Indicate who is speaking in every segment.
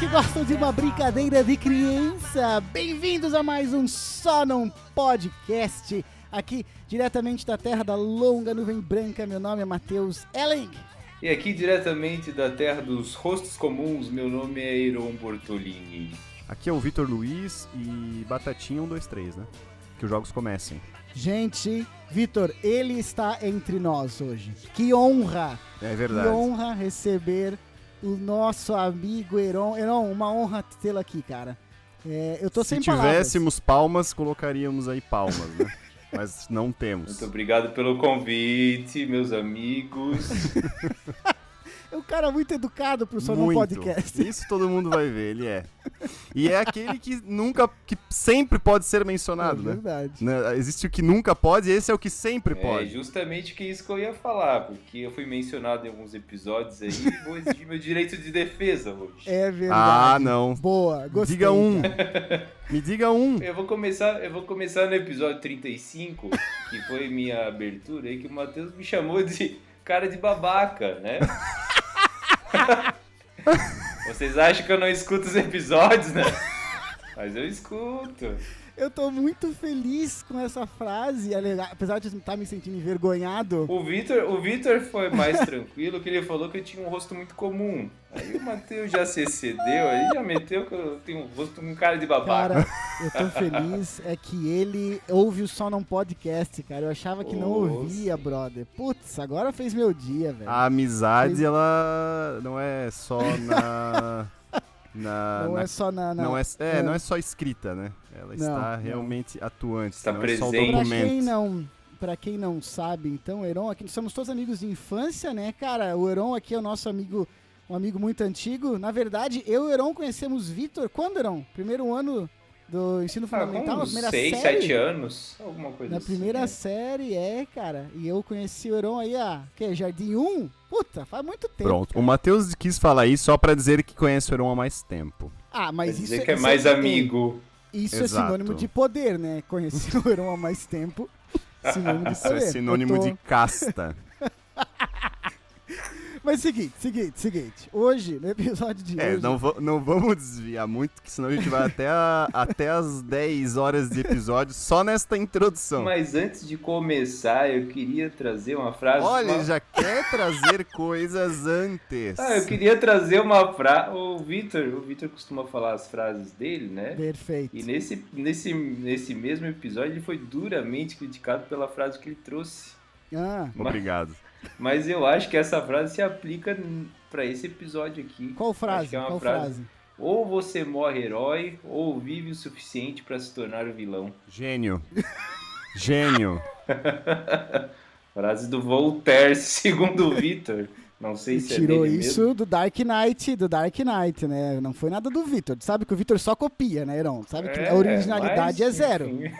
Speaker 1: que gostam de uma brincadeira de criança. Bem-vindos a mais um Só Não Podcast. Aqui, diretamente da terra da longa nuvem branca, meu nome é Matheus Elling.
Speaker 2: E aqui, diretamente da terra dos rostos comuns, meu nome é Iron Bortolini.
Speaker 3: Aqui é o Vitor Luiz e Batatinha 123, né? Que os jogos comecem.
Speaker 1: Gente, Vitor, ele está entre nós hoje. Que honra!
Speaker 3: É verdade.
Speaker 1: Que honra receber o nosso amigo Heron. Heron, uma honra tê-lo aqui, cara. É, eu tô
Speaker 3: Se
Speaker 1: sem palavras.
Speaker 3: tivéssemos palmas, colocaríamos aí palmas, né? Mas não temos.
Speaker 2: Muito obrigado pelo convite, meus amigos.
Speaker 1: É um cara muito educado pro Só
Speaker 3: Muito.
Speaker 1: Podcast.
Speaker 3: Isso todo mundo vai ver, ele é. E é aquele que nunca, que sempre pode ser
Speaker 1: É
Speaker 3: mencionado, né?
Speaker 1: verdade.
Speaker 3: Né, Existe o que nunca pode e esse é o que sempre
Speaker 2: É
Speaker 3: pode.
Speaker 2: justamente que isso que eu ia falar, porque eu fui mencionado em alguns episódios aí e vou exigir meu direito de defesa hoje.
Speaker 1: É verdade.
Speaker 3: Ah, não.
Speaker 1: Boa, gostei.
Speaker 3: Diga um. Me diga um.
Speaker 2: Eu vou começar, eu vou começar no episódio 35, que foi minha abertura aí, que o Matheus me chamou de cara de babaca, né? Vocês acham que eu não escuto os episódios, né? Mas eu escuto.
Speaker 1: Eu tô muito feliz com essa frase, apesar de estar me sentindo envergonhado.
Speaker 2: O Vitor, o Vitor foi mais tranquilo, que ele falou que eu tinha um rosto muito comum. Aí o Matheus já se excedeu, aí já meteu que eu tenho um rosto com cara de babaca.
Speaker 1: Cara, eu tô feliz é que ele ouve o Só Não Podcast, cara. Eu achava que não ouvia, brother. Putz, agora fez meu dia, velho.
Speaker 3: A amizade,
Speaker 1: Fez-
Speaker 3: ela não é só na. na
Speaker 1: não
Speaker 3: na-
Speaker 1: é só na... na-
Speaker 3: não é, é,
Speaker 1: é.
Speaker 3: não é só escrita, né? Ela
Speaker 1: Não,
Speaker 3: está
Speaker 1: não.
Speaker 3: realmente atuante.
Speaker 2: Está
Speaker 3: não é só o
Speaker 2: presente.
Speaker 1: Pra
Speaker 3: documento.
Speaker 1: quem não... Pra quem não sabe, então, o Heron, aqui somos todos amigos de infância, né, cara? O Heron aqui é o nosso amigo, um amigo muito antigo. Na verdade, eu e o Heron conhecemos Vitor, quando, Heron? Primeiro ano do ensino
Speaker 2: Ah,
Speaker 1: fundamental,
Speaker 2: uns
Speaker 1: primeira
Speaker 2: 6,
Speaker 1: série?
Speaker 2: 7 anos, alguma coisa
Speaker 1: Na
Speaker 2: assim.
Speaker 1: primeira
Speaker 2: né?
Speaker 1: série, é, cara. E eu conheci o Heron aí, a que Jardim 1? Puta, faz muito tempo.
Speaker 3: Pronto.
Speaker 1: cara.
Speaker 3: O Matheus quis falar isso só pra dizer que conhece o Heron há mais tempo.
Speaker 1: Ah,
Speaker 2: Quer
Speaker 1: mas isso
Speaker 2: dizer que é
Speaker 1: isso
Speaker 2: mais
Speaker 1: tem-
Speaker 2: amigo.
Speaker 1: Isso
Speaker 3: Exato.
Speaker 1: é sinônimo de poder, né? Conheci o Heron há mais tempo. Sinônimo de
Speaker 3: Isso
Speaker 1: poder.
Speaker 3: é sinônimo
Speaker 1: tô-
Speaker 3: de casta.
Speaker 1: Mas seguinte, seguinte, seguinte. Hoje, no episódio de
Speaker 3: É,
Speaker 1: hoje.
Speaker 3: não, não vamos desviar muito, que senão a gente vai até, a- até as 10 horas de episódio só nesta introdução.
Speaker 2: Mas antes de começar, eu queria trazer uma frase.
Speaker 3: Olha,
Speaker 2: uma...
Speaker 3: já quer trazer coisas antes.
Speaker 2: Ah, eu queria trazer uma frase. O Vitor, o Vitor costuma falar as frases dele, né?
Speaker 1: Perfeito.
Speaker 2: E nesse, nesse, nesse mesmo episódio ele foi duramente criticado pela frase que ele trouxe.
Speaker 1: Ah,
Speaker 3: Obrigado.
Speaker 2: Mas eu acho que essa frase se aplica pra esse episódio aqui.
Speaker 1: qual frase?
Speaker 2: Acho que é uma
Speaker 1: qual
Speaker 2: frase.
Speaker 1: frase?
Speaker 2: Ou você morre herói, ou vive o suficiente pra se tornar o vilão.
Speaker 3: Gênio. Gênio.
Speaker 2: Frase do Voltaire, segundo o Vitor. Não sei se
Speaker 1: Tirou
Speaker 2: é dele
Speaker 1: isso
Speaker 2: mesmo.
Speaker 1: do Dark Knight, do Dark Knight, né? Não foi nada do Vitor. Tu sabe que o Vitor só copia, né, Heron? Sabe que
Speaker 2: É,
Speaker 1: a originalidade
Speaker 2: mas,
Speaker 1: é zero.
Speaker 2: enfim.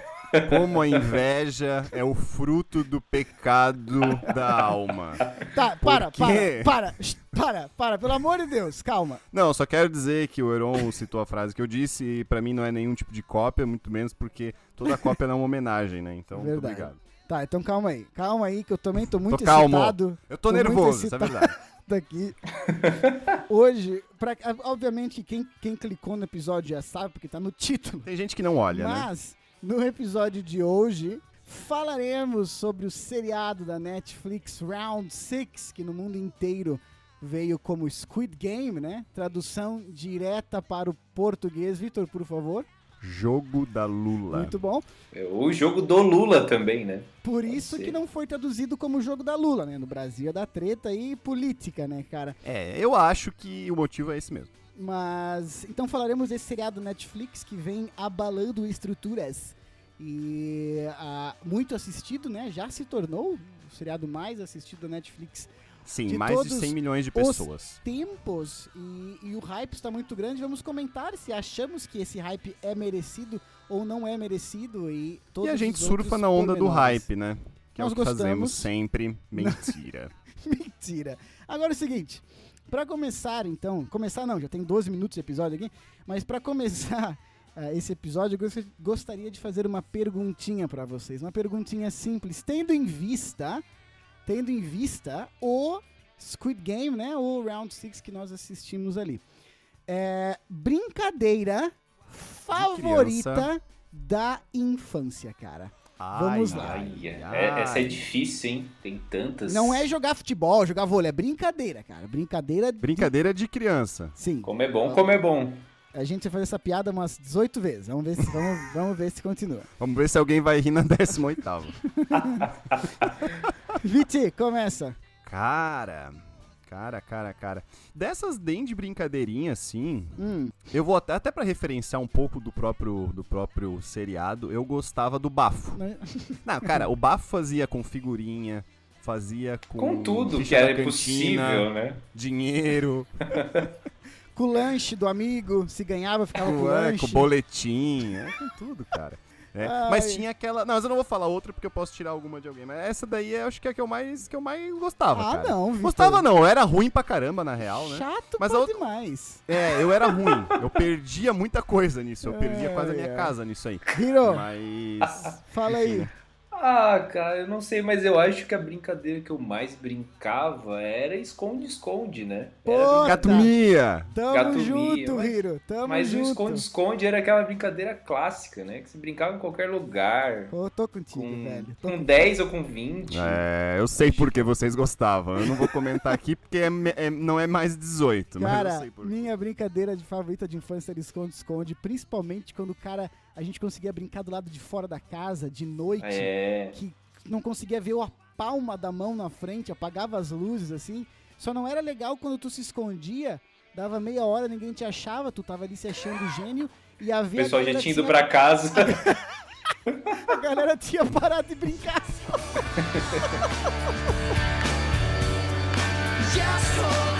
Speaker 3: Como a inveja é o fruto do pecado da alma.
Speaker 1: Tá, para, para, para, para, para, pelo amor de Deus, calma.
Speaker 3: Não, só quero dizer que o Heron citou a frase que eu disse e pra mim não é nenhum tipo de cópia, muito menos porque toda cópia é uma homenagem, né? Então, muito obrigado.
Speaker 1: Tá, então calma aí, calma aí, que eu também tô muito
Speaker 3: calmo.
Speaker 1: excitado
Speaker 3: Eu tô,
Speaker 1: Tô
Speaker 3: nervoso, isso é verdade.
Speaker 1: daqui. Hoje, pra, obviamente, quem, quem clicou no episódio já sabe, porque tá no título.
Speaker 3: Tem gente que não olha, né?
Speaker 1: No episódio de hoje, falaremos sobre o seriado da Netflix Round 6, que no mundo inteiro veio como Squid Game, né? Tradução direta para o português. Vitor, por favor.
Speaker 3: Jogo da Lula.
Speaker 1: Muito bom.
Speaker 2: É O jogo do Lula também, né?
Speaker 1: Por
Speaker 2: Pode
Speaker 1: isso
Speaker 2: ser.
Speaker 1: que não foi traduzido como jogo da Lula, né? No Brasil é da treta e política, né, cara?
Speaker 3: É, eu acho que o motivo é esse mesmo.
Speaker 1: Mas então falaremos desse seriado Netflix que vem abalando estruturas e ah, muito assistido, né? Já se tornou o seriado mais assistido da Netflix
Speaker 3: Sim,
Speaker 1: De
Speaker 3: mais de
Speaker 1: todos
Speaker 3: 100 milhões de
Speaker 1: os-
Speaker 3: pessoas.
Speaker 1: tempos e, e o hype está muito grande. Vamos comentar se achamos que esse hype é merecido ou não é merecido e
Speaker 3: E a gente
Speaker 1: os
Speaker 3: surfa na onda do hype, né? Que
Speaker 1: Nós
Speaker 3: é o que
Speaker 1: gostamos.
Speaker 3: fazemos sempre. Mentira.
Speaker 1: Mentira. Agora é o seguinte, pra começar então, começar não, já tem 12 minutos de episódio aqui, mas pra começar ah, esse episódio, eu gost- gostaria de fazer uma perguntinha pra vocês, uma perguntinha simples, tendo em vista, tendo em vista o Squid Game, né, o Round 6 que nós assistimos ali. É, brincadeira favorita da infância, cara. Vamos lá.
Speaker 2: Ai, é- essa é difícil, hein? Tem tantas.
Speaker 1: Não é jogar futebol, jogar vôlei, é brincadeira, cara. Brincadeira. de-
Speaker 3: Brincadeira de criança.
Speaker 1: Sim.
Speaker 2: Como é bom, como é bom.
Speaker 1: A gente vai fazer essa piada umas 18 vezes. Vamos ver se, vamos, vamos ver se continua.
Speaker 3: Vamos ver se alguém vai rir na 18ª.
Speaker 1: Viti, começa.
Speaker 3: Cara, cara, cara, cara. Dessas bem de brincadeirinha, assim,
Speaker 1: Hum,
Speaker 3: eu vou até, até para referenciar um pouco do próprio, do próprio seriado, eu gostava do bafo.
Speaker 1: né?
Speaker 3: Não, cara, o bafo fazia com figurinha, fazia com...
Speaker 2: Com tudo que era
Speaker 3: cantina,
Speaker 2: possível, né?
Speaker 3: Dinheiro,
Speaker 1: com o lanche do amigo, se ganhava, ficava com o
Speaker 3: com, é,
Speaker 1: lanche.
Speaker 3: com boletim, é, com tudo, cara. É,
Speaker 1: Ai.
Speaker 3: mas tinha aquela. Não, mas eu não vou falar outra porque eu posso tirar alguma de alguém. Mas essa daí eu acho que é a que eu mais, que eu mais gostava.
Speaker 1: Ah,
Speaker 3: cara.
Speaker 1: não, Vitor.
Speaker 3: Gostava não, eu era ruim pra caramba, na real, né?
Speaker 1: Chato
Speaker 3: Mas outra-
Speaker 1: demais.
Speaker 3: É, eu era ruim. Eu perdia muita coisa nisso. Eu perdia quase a minha casa nisso aí.
Speaker 1: Hiro,
Speaker 3: Mas.
Speaker 1: fala aí.
Speaker 2: Ah, cara, eu não sei, mas eu acho que a brincadeira que eu mais brincava era esconde-esconde, né?
Speaker 1: Pô,
Speaker 3: Gatomia!
Speaker 1: Tamo
Speaker 2: Gato
Speaker 1: junto,
Speaker 2: mas-
Speaker 1: Hiro. Tamo
Speaker 2: Mas o
Speaker 1: junto.
Speaker 2: esconde-esconde era aquela brincadeira clássica, né? Que você brincava em qualquer lugar.
Speaker 1: Pô, tô contigo,
Speaker 2: Com,
Speaker 1: velho. Tô
Speaker 2: com 10 ou com 20.
Speaker 3: É, eu sei porque vocês gostavam. Eu não vou comentar aqui porque é é- não é mais 18. mas eu
Speaker 1: Cara,
Speaker 3: sei por
Speaker 1: minha brincadeira de favorita de infância era esconde-esconde, principalmente quando o cara, a gente conseguia brincar do lado de fora da casa, de noite,
Speaker 2: É.
Speaker 1: que não conseguia ver a palma da mão na frente, apagava as luzes, assim. Só não era legal quando tu se escondia, dava meia hora, ninguém te achava, tu tava ali se achando gênio, e
Speaker 2: O
Speaker 1: havia
Speaker 2: pessoal já
Speaker 1: galera
Speaker 2: tinha ido pra casa.
Speaker 1: A galera tinha parado de brincar.
Speaker 4: Just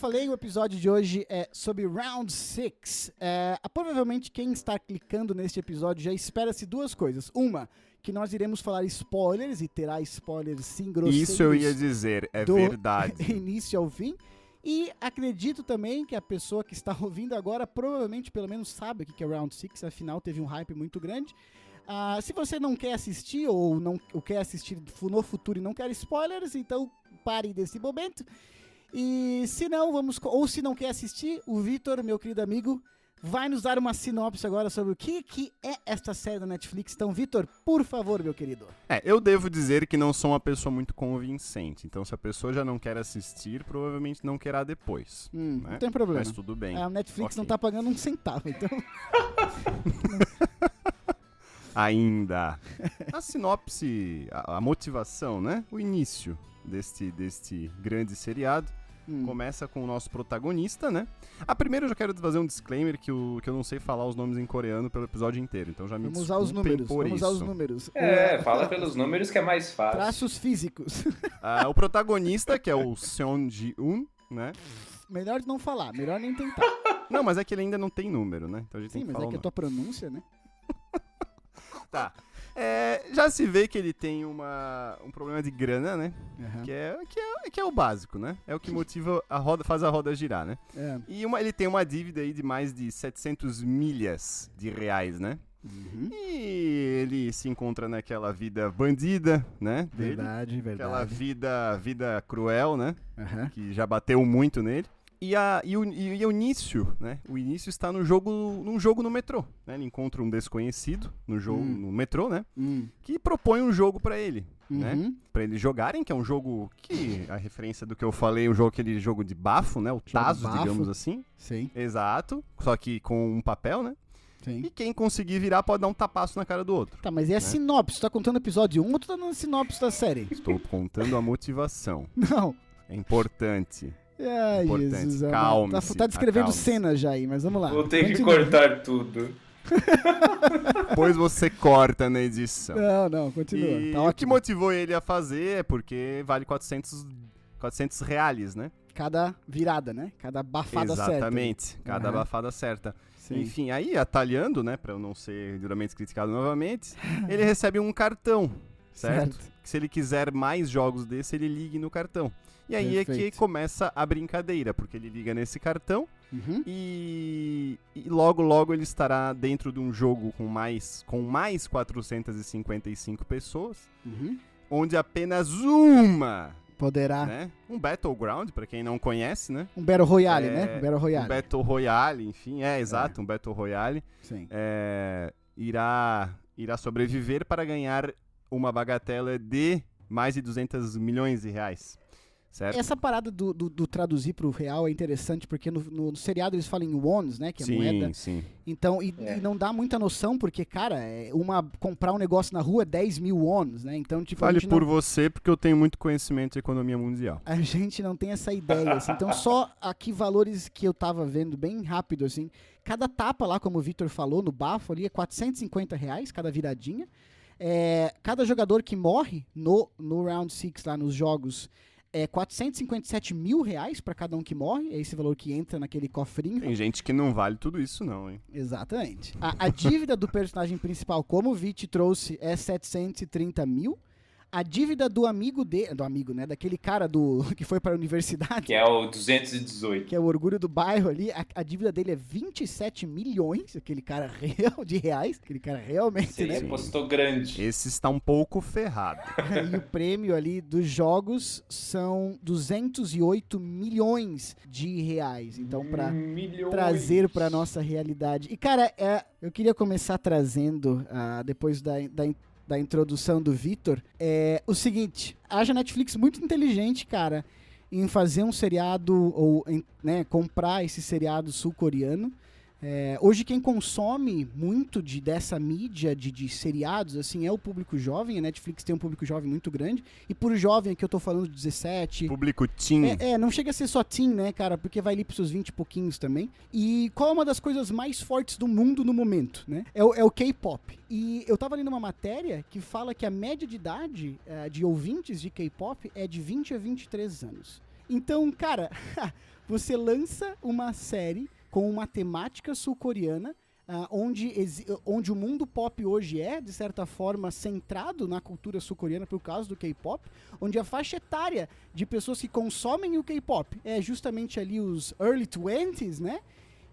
Speaker 1: falei, o episódio de hoje é sobre Round 6. É, provavelmente quem está clicando neste episódio já espera-se duas coisas. Uma, que nós iremos falar spoilers, e terá spoilers sim grosseiros.
Speaker 3: Isso eu ia dizer, é
Speaker 1: do
Speaker 3: verdade.
Speaker 1: início ao fim. E acredito também que a pessoa que está ouvindo agora provavelmente pelo menos sabe o que é Round 6, afinal teve um hype muito grande. Ah, se você não quer assistir ou não ou quer assistir no futuro e não quer spoilers, então pare desse momento. E se não, vamos ou se não quer assistir, o Vitor, meu querido amigo, vai nos dar uma sinopse agora sobre o que, que é esta série da Netflix. Então, Vitor, por favor, meu querido.
Speaker 3: É, eu devo dizer que não sou uma pessoa muito convincente. Então, se a pessoa já não quer assistir, provavelmente não querá depois.
Speaker 1: Hum,
Speaker 3: né?
Speaker 1: Não tem problema.
Speaker 3: Mas tudo bem.
Speaker 1: A Netflix não
Speaker 3: Ok.
Speaker 1: tá pagando um centavo, então.
Speaker 3: Ainda. A sinopse, a, a motivação, né? O início deste, deste grande seriado
Speaker 1: Hum.
Speaker 3: começa com o nosso protagonista, né? A primeiro eu já quero fazer um disclaimer que, o, que eu não sei falar os nomes em coreano pelo episódio inteiro. Então já me
Speaker 1: Vamos usar os números.
Speaker 3: por
Speaker 1: Vamos
Speaker 3: isso.
Speaker 1: usar os números.
Speaker 2: É, fala pelos números que é mais fácil.
Speaker 1: Traços físicos.
Speaker 3: Ah, o protagonista, que é o Seon Ji-un, né?
Speaker 1: melhor não falar, melhor nem tentar.
Speaker 3: Não, mas é que ele ainda não tem número, né? Então a gente
Speaker 1: Sim,
Speaker 3: tem que
Speaker 1: mas
Speaker 3: falar
Speaker 1: é que a tua pronúncia, né?
Speaker 3: Tá. É, já se vê que ele tem uma, um problema de grana, né?
Speaker 1: Aham.
Speaker 3: Que é, que, é, que é o básico, né? É o que motiva a roda, faz a roda girar, né?
Speaker 1: É.
Speaker 3: E uma- ele tem uma dívida aí de mais de 700 milhas de reais, né?
Speaker 1: Uhum.
Speaker 3: E ele se encontra naquela vida bandida, né? Dele.
Speaker 1: Verdade,
Speaker 3: Aquela
Speaker 1: verdade.
Speaker 3: vida, vida cruel, né?
Speaker 1: Aham.
Speaker 3: Que já bateu muito nele. E, a, e, o, e, o início, né? O início está no jogo, num jogo no metrô. Né? Ele encontra um desconhecido no jogo,
Speaker 1: Hum.
Speaker 3: no metrô, né?
Speaker 1: Hum.
Speaker 3: Que propõe um jogo pra ele, né?
Speaker 1: Uhum.
Speaker 3: Pra eles jogarem, que é um jogo que a referência do que eu falei, um jogo aquele jogo de bafo, né? O taso,
Speaker 1: bafo.
Speaker 3: digamos assim.
Speaker 1: Sim,
Speaker 3: Exato, só que com um papel, né?
Speaker 1: sim.
Speaker 3: E quem conseguir virar pode dar um tapaço na cara do outro.
Speaker 1: Tá, mas e a sinopse? Tu tá contando episódio 1 ou tu tá dando sinopse da série?
Speaker 3: Estou contando a motivação.
Speaker 1: Não.
Speaker 3: É importante.
Speaker 1: Ai,
Speaker 3: Importante.
Speaker 1: Jesus. amado.
Speaker 3: Calme-se,
Speaker 1: Tá, tá descrevendo
Speaker 3: acalme-se.
Speaker 1: cenas já aí, mas vamos lá.
Speaker 2: Vou ter que
Speaker 1: Continua.
Speaker 2: cortar tudo.
Speaker 3: Depois você corta na edição.
Speaker 1: Não, não, continua.
Speaker 3: E
Speaker 1: tá
Speaker 3: o que motivou ele a fazer é porque vale 400, 400 reais, né?
Speaker 1: Cada virada, né? Cada bafada certa.
Speaker 3: Exatamente, cada
Speaker 1: Aham.
Speaker 3: abafada certa.
Speaker 1: Sim.
Speaker 3: Enfim, aí atalhando, né, pra eu não ser duramente criticado novamente, ele recebe um cartão, certo?
Speaker 1: Certo.
Speaker 3: Que se ele quiser mais jogos desse, ele ligue no cartão. E aí é que
Speaker 1: Perfeito.
Speaker 3: começa a brincadeira, porque ele liga nesse cartão
Speaker 1: Uhum.
Speaker 3: e, e logo logo ele estará dentro de um jogo com mais com mais 455 pessoas,
Speaker 1: Uhum.
Speaker 3: onde apenas uma,
Speaker 1: Poderá.
Speaker 3: né, um battleground para quem não conhece, né?
Speaker 1: Um Battle Royale,
Speaker 3: É,
Speaker 1: né? Um Battle Royale.
Speaker 3: Um Battle Royale, enfim, é exato, um Battle Royale,
Speaker 1: Sim.
Speaker 3: é, irá, irá sobreviver para ganhar uma bagatela de mais de 200 milhões de reais, certo?
Speaker 1: Essa parada do, do, do traduzir pro real é interessante, porque no, no seriado eles falam em wons, né? Que é
Speaker 3: sim,
Speaker 1: moeda.
Speaker 3: sim.
Speaker 1: Então, e,
Speaker 2: É.
Speaker 1: e não dá muita noção, porque, cara, é uma, comprar um negócio na rua é 10 mil wons, né? Então, tipo,
Speaker 3: Fale por
Speaker 1: não,
Speaker 3: você, porque eu tenho muito conhecimento de economia mundial.
Speaker 1: a gente não tem essa ideia, assim. Então, só aqui valores que eu tava vendo bem rápido, assim. Cada tapa lá, como o Victor falou, no bafo ali, é 450 reais, cada viradinha. É, cada jogador que morre no, no Round 6 lá nos jogos é 457 mil reais pra cada um que morre. É esse valor que entra naquele cofrinho.
Speaker 3: Tem gente que não vale tudo isso, não, hein?
Speaker 1: Exatamente. A, a dívida do personagem principal, como o Vit trouxe, é 730 mil. A dívida do amigo dele, do amigo, né? Daquele cara do que foi para a universidade,
Speaker 2: Que é o 218.
Speaker 1: que é o orgulho do bairro ali, a, a dívida dele é 27 milhões, aquele cara real de reais, aquele cara realmente,
Speaker 2: Você
Speaker 1: né?
Speaker 2: apostou grande.
Speaker 3: Esse está um pouco ferrado.
Speaker 1: e o prêmio ali dos jogos são 208 milhões de reais. Então, para trazer para nossa realidade. E cara, é, eu queria começar trazendo ah, depois da, da, da introdução do Vitor, é o seguinte: haja Netflix muito inteligente, cara, em fazer um seriado ou em, né, comprar esse seriado sul-coreano. É, hoje quem consome muito de dessa mídia de, de seriados assim é o público jovem. A Netflix tem um público jovem muito grande. E por jovem aqui eu tô falando de 17,
Speaker 3: Público teen.
Speaker 1: é, é, não chega a ser só teen, né, cara? Porque vai ali pros seus 20 e pouquinhos também. E qual é uma das coisas mais fortes do mundo no momento, né? É o, é o K-pop. E eu tava lendo uma matéria que fala que a média de idade eh, de ouvintes de K-pop é de 20 a 23 anos. Então, cara, você lança uma série com uma temática sul-coreana ah, onde, onde o mundo pop hoje é, de certa forma, centrado na cultura sul-coreana por causa do K-pop, onde a faixa etária de pessoas que consomem o K-pop é justamente ali os early 20s, né?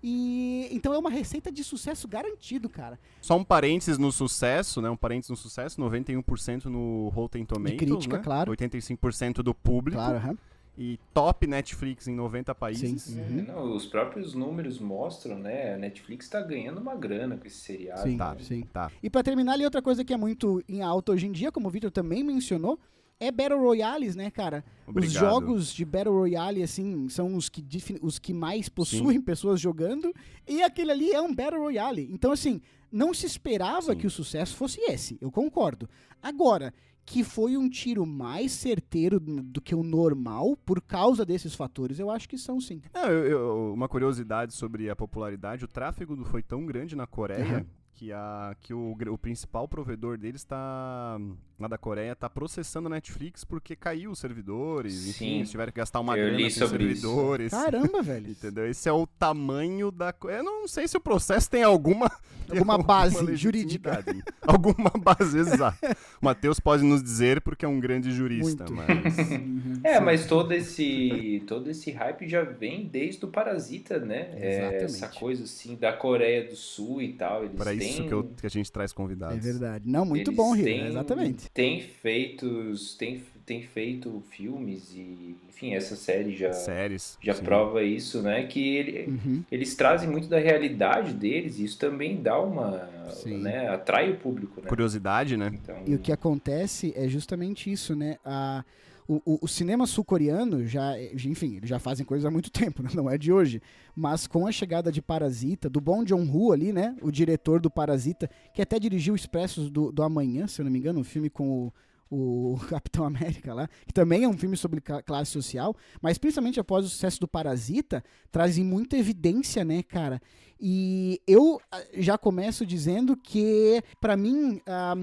Speaker 1: E então é uma receita de sucesso garantido, cara.
Speaker 3: Só um parênteses no sucesso, né? Um parênteses no sucesso, 91% no Rotten Tomatoes,
Speaker 1: crítica,
Speaker 3: né?
Speaker 1: claro.
Speaker 3: 85% do público.
Speaker 1: Claro, aham.
Speaker 3: E top Netflix em 90 países.
Speaker 1: Sim. Uhum.
Speaker 2: não, os próprios números mostram, né? A Netflix tá ganhando uma grana com esse seriado.
Speaker 1: Sim.
Speaker 3: Tá,
Speaker 1: Sim.
Speaker 3: tá.
Speaker 1: E pra terminar ali, outra coisa que é muito em alta hoje em dia, como o Victor também mencionou, é Battle Royales, né, cara? Os
Speaker 3: Obrigado.
Speaker 1: jogos de Battle Royale, assim, são os que, os que mais possuem pessoas jogando, e aquele ali é um Battle Royale. Então, assim, não se esperava
Speaker 3: Sim.
Speaker 1: que o sucesso fosse esse, eu concordo. Agora, que foi um tiro mais certeiro do que o normal por causa desses fatores, eu acho que são sim.
Speaker 3: Não, eu- eu- uma curiosidade sobre a popularidade, o tráfego foi tão grande na Coreia
Speaker 1: Aham.
Speaker 3: que, a, que o, o principal provedor deles está lá da Coreia está processando a Netflix porque caiu os servidores, enfim,
Speaker 2: Sim.
Speaker 3: eles tiveram que gastar uma
Speaker 2: Eu
Speaker 3: grana com
Speaker 2: sobre isso.
Speaker 3: servidores.
Speaker 1: Caramba, velho.
Speaker 3: Entendeu? Esse é o tamanho da. Eu não sei se o processo tem alguma. tem
Speaker 1: Alguma base
Speaker 3: legitimidade. alguma base, exato. O Matheus pode nos dizer porque é um grande jurista,
Speaker 1: Muito.
Speaker 3: mas.
Speaker 1: Uhum.
Speaker 2: É, mas todo esse todo esse hype já vem desde o Parasita, né? É,
Speaker 1: Exatamente.
Speaker 2: essa coisa assim da Coreia do Sul e tal. Eles
Speaker 3: Para
Speaker 2: têm,
Speaker 3: isso que, eu- que a gente traz convidados.
Speaker 1: É verdade. Não, muito
Speaker 2: eles
Speaker 1: bom, Hiro,
Speaker 2: têm-
Speaker 1: exatamente.
Speaker 2: Tem feitos, tem, tem feito filmes e, enfim, essa série já
Speaker 3: Séries.
Speaker 2: já
Speaker 3: sim.
Speaker 2: prova isso, né? Que ele-
Speaker 1: Uhum.
Speaker 2: eles trazem muito da realidade deles e isso também dá uma,
Speaker 1: Sim.
Speaker 2: né? Atrai o público, né?
Speaker 3: Curiosidade, né?
Speaker 2: Então,
Speaker 1: E o que acontece é justamente isso, né? A, o, o- o cinema sul-coreano já, enfim, eles já fazem coisa há muito tempo, né? não é de hoje. Mas com a chegada de Parasita, do Bong Joon-ho ali, né? O diretor do Parasita, que até dirigiu Expressos do, do Amanhã, se eu não me engano, um filme com o, o Capitão América lá, que também é um filme sobre cla- classe social, mas principalmente após o sucesso do Parasita, trazem muita evidência, né, cara? E eu ah, já começo dizendo que, pra mim, ah,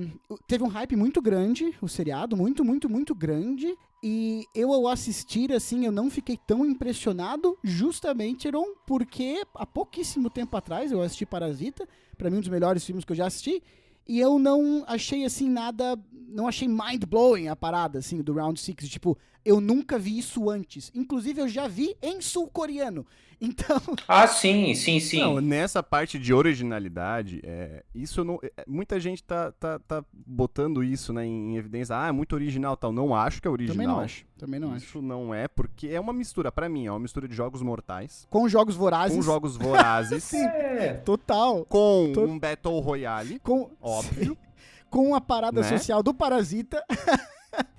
Speaker 1: teve um hype muito grande, o seriado, muito, muito, muito grande. E eu, ao assistir, assim, eu não fiquei tão impressionado, justamente, Heron, porque há pouquíssimo tempo atrás eu assisti Parasita, pra mim um dos melhores filmes que eu já assisti, e eu não achei, assim, nada, não achei mind-blowing a parada, assim, do Round Six, tipo, eu nunca vi isso antes. Inclusive, eu já vi em sul-coreano. Então,
Speaker 2: Ah, sim, sim, sim.
Speaker 3: Não, nessa parte de originalidade, é, isso não. é, muita gente tá, tá, tá botando isso né, em evidência. Ah, é muito original tal. Não acho que é original.
Speaker 1: também não acho, também não acho.
Speaker 3: Isso não é, porque é uma mistura, pra mim, é uma mistura de jogos mortais,
Speaker 1: Com jogos vorazes.
Speaker 3: com jogos vorazes,
Speaker 2: É.
Speaker 1: Total.
Speaker 3: com um Battle Royale,
Speaker 1: Com,
Speaker 3: óbvio,
Speaker 1: com a parada
Speaker 3: Né?
Speaker 1: social do Parasita.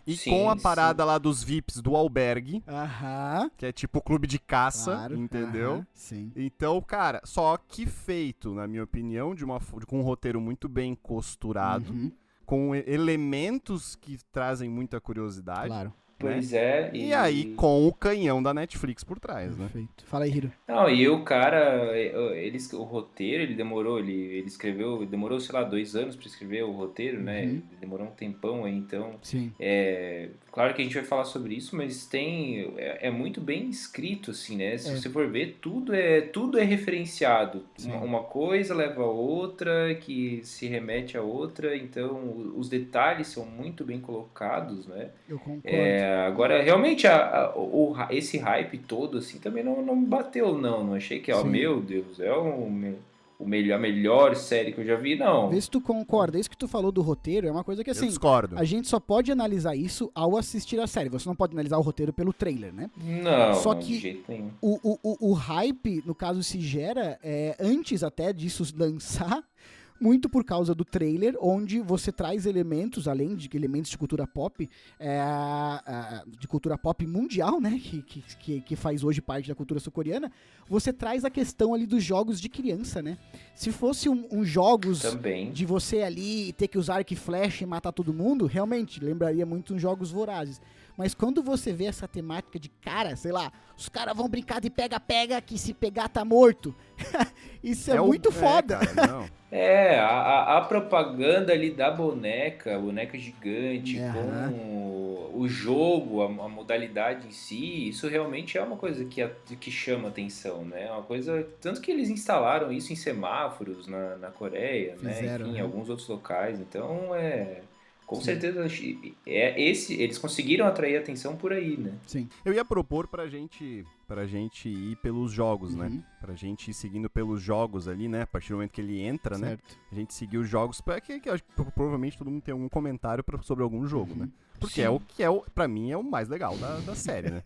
Speaker 3: E
Speaker 2: Sim,
Speaker 3: com a
Speaker 2: sim.
Speaker 3: parada lá dos VIPs do albergue,
Speaker 1: Aham.
Speaker 3: que é tipo clube de caça,
Speaker 1: Claro.
Speaker 3: entendeu?
Speaker 1: aham, Sim.
Speaker 3: Então, cara, só que feito, na minha opinião, de uma, com um roteiro muito bem costurado,
Speaker 1: Uhum,
Speaker 3: com elementos que trazem muita curiosidade.
Speaker 1: claro.
Speaker 2: Pois é.
Speaker 3: E aí, com o canhão da Netflix por trás, né?
Speaker 1: Perfeito. Fala aí, Hiro.
Speaker 2: Não, e o cara, ele, o roteiro, ele demorou, ele, ele escreveu, ele demorou, sei lá, dois anos pra escrever o roteiro, né?
Speaker 1: Uhum.
Speaker 2: Ele demorou um tempão aí, então.
Speaker 1: Sim.
Speaker 2: É, claro que a gente vai falar sobre isso, mas tem. É, é muito bem escrito, assim, né? Se
Speaker 1: É.
Speaker 2: você for ver, tudo é, tudo é referenciado. Uma, uma coisa leva a outra, que se remete a outra, então os detalhes são muito bem colocados, né?
Speaker 1: Eu concordo.
Speaker 2: É, agora, realmente, a, a- o, esse hype todo, assim, também não, não me bateu, não. Não achei que, ó,
Speaker 1: Sim.
Speaker 2: meu Deus, é o, o melhor, a melhor série que eu já vi, não.
Speaker 1: Vê se tu concorda. Isso que tu falou do roteiro é uma coisa que,
Speaker 3: Eu
Speaker 1: assim,
Speaker 3: discordo.
Speaker 1: a gente só pode analisar isso ao assistir a série. Você não pode analisar o roteiro pelo trailer, né?
Speaker 2: Não,
Speaker 1: Só
Speaker 2: não,
Speaker 1: que-
Speaker 2: de jeito nenhum.
Speaker 1: O, o, o, o hype, no caso, se gera é, antes até disso lançar, muito por causa do trailer, onde você traz elementos, além de elementos de cultura pop, é, a- de cultura pop mundial, né? Que, que, que, que faz hoje parte da cultura sul-coreana, você traz a questão ali dos jogos de criança, né? Se fosse um, um jogos
Speaker 2: Também.
Speaker 1: de você ali ter que usar arco e flecha e matar todo mundo, realmente lembraria muito uns jogos vorazes. Mas quando você vê essa temática de cara, sei lá, os caras vão brincar de pega-pega que se pegar tá morto. Isso é,
Speaker 3: o-
Speaker 1: muito foda.
Speaker 3: cara, não.
Speaker 2: É, a, a- propaganda ali da boneca, boneca gigante,
Speaker 1: Aham.
Speaker 2: com o jogo, a, a modalidade em si, isso realmente é uma coisa que, a- que chama atenção, né? É Uma coisa. Tanto que eles instalaram isso em semáforos na, na Coreia,
Speaker 1: Fizeram,
Speaker 2: né? Enfim,
Speaker 1: né?
Speaker 2: em alguns outros locais. Então é. Com
Speaker 1: Sim.
Speaker 2: certeza é esse, eles conseguiram atrair atenção por aí, né?
Speaker 1: Sim.
Speaker 3: Eu ia propor pra gente, pra gente ir pelos jogos, né?
Speaker 1: Uhum.
Speaker 3: Pra gente ir seguindo pelos jogos ali, né? A partir do momento que ele entra, né?
Speaker 1: Certo.
Speaker 3: A gente seguir os jogos, pra que, que provavelmente todo mundo tem algum comentário pra- sobre algum jogo, né? Porque é
Speaker 2: Sim.
Speaker 3: o que é, o, pra mim, é o mais legal da, da série, né?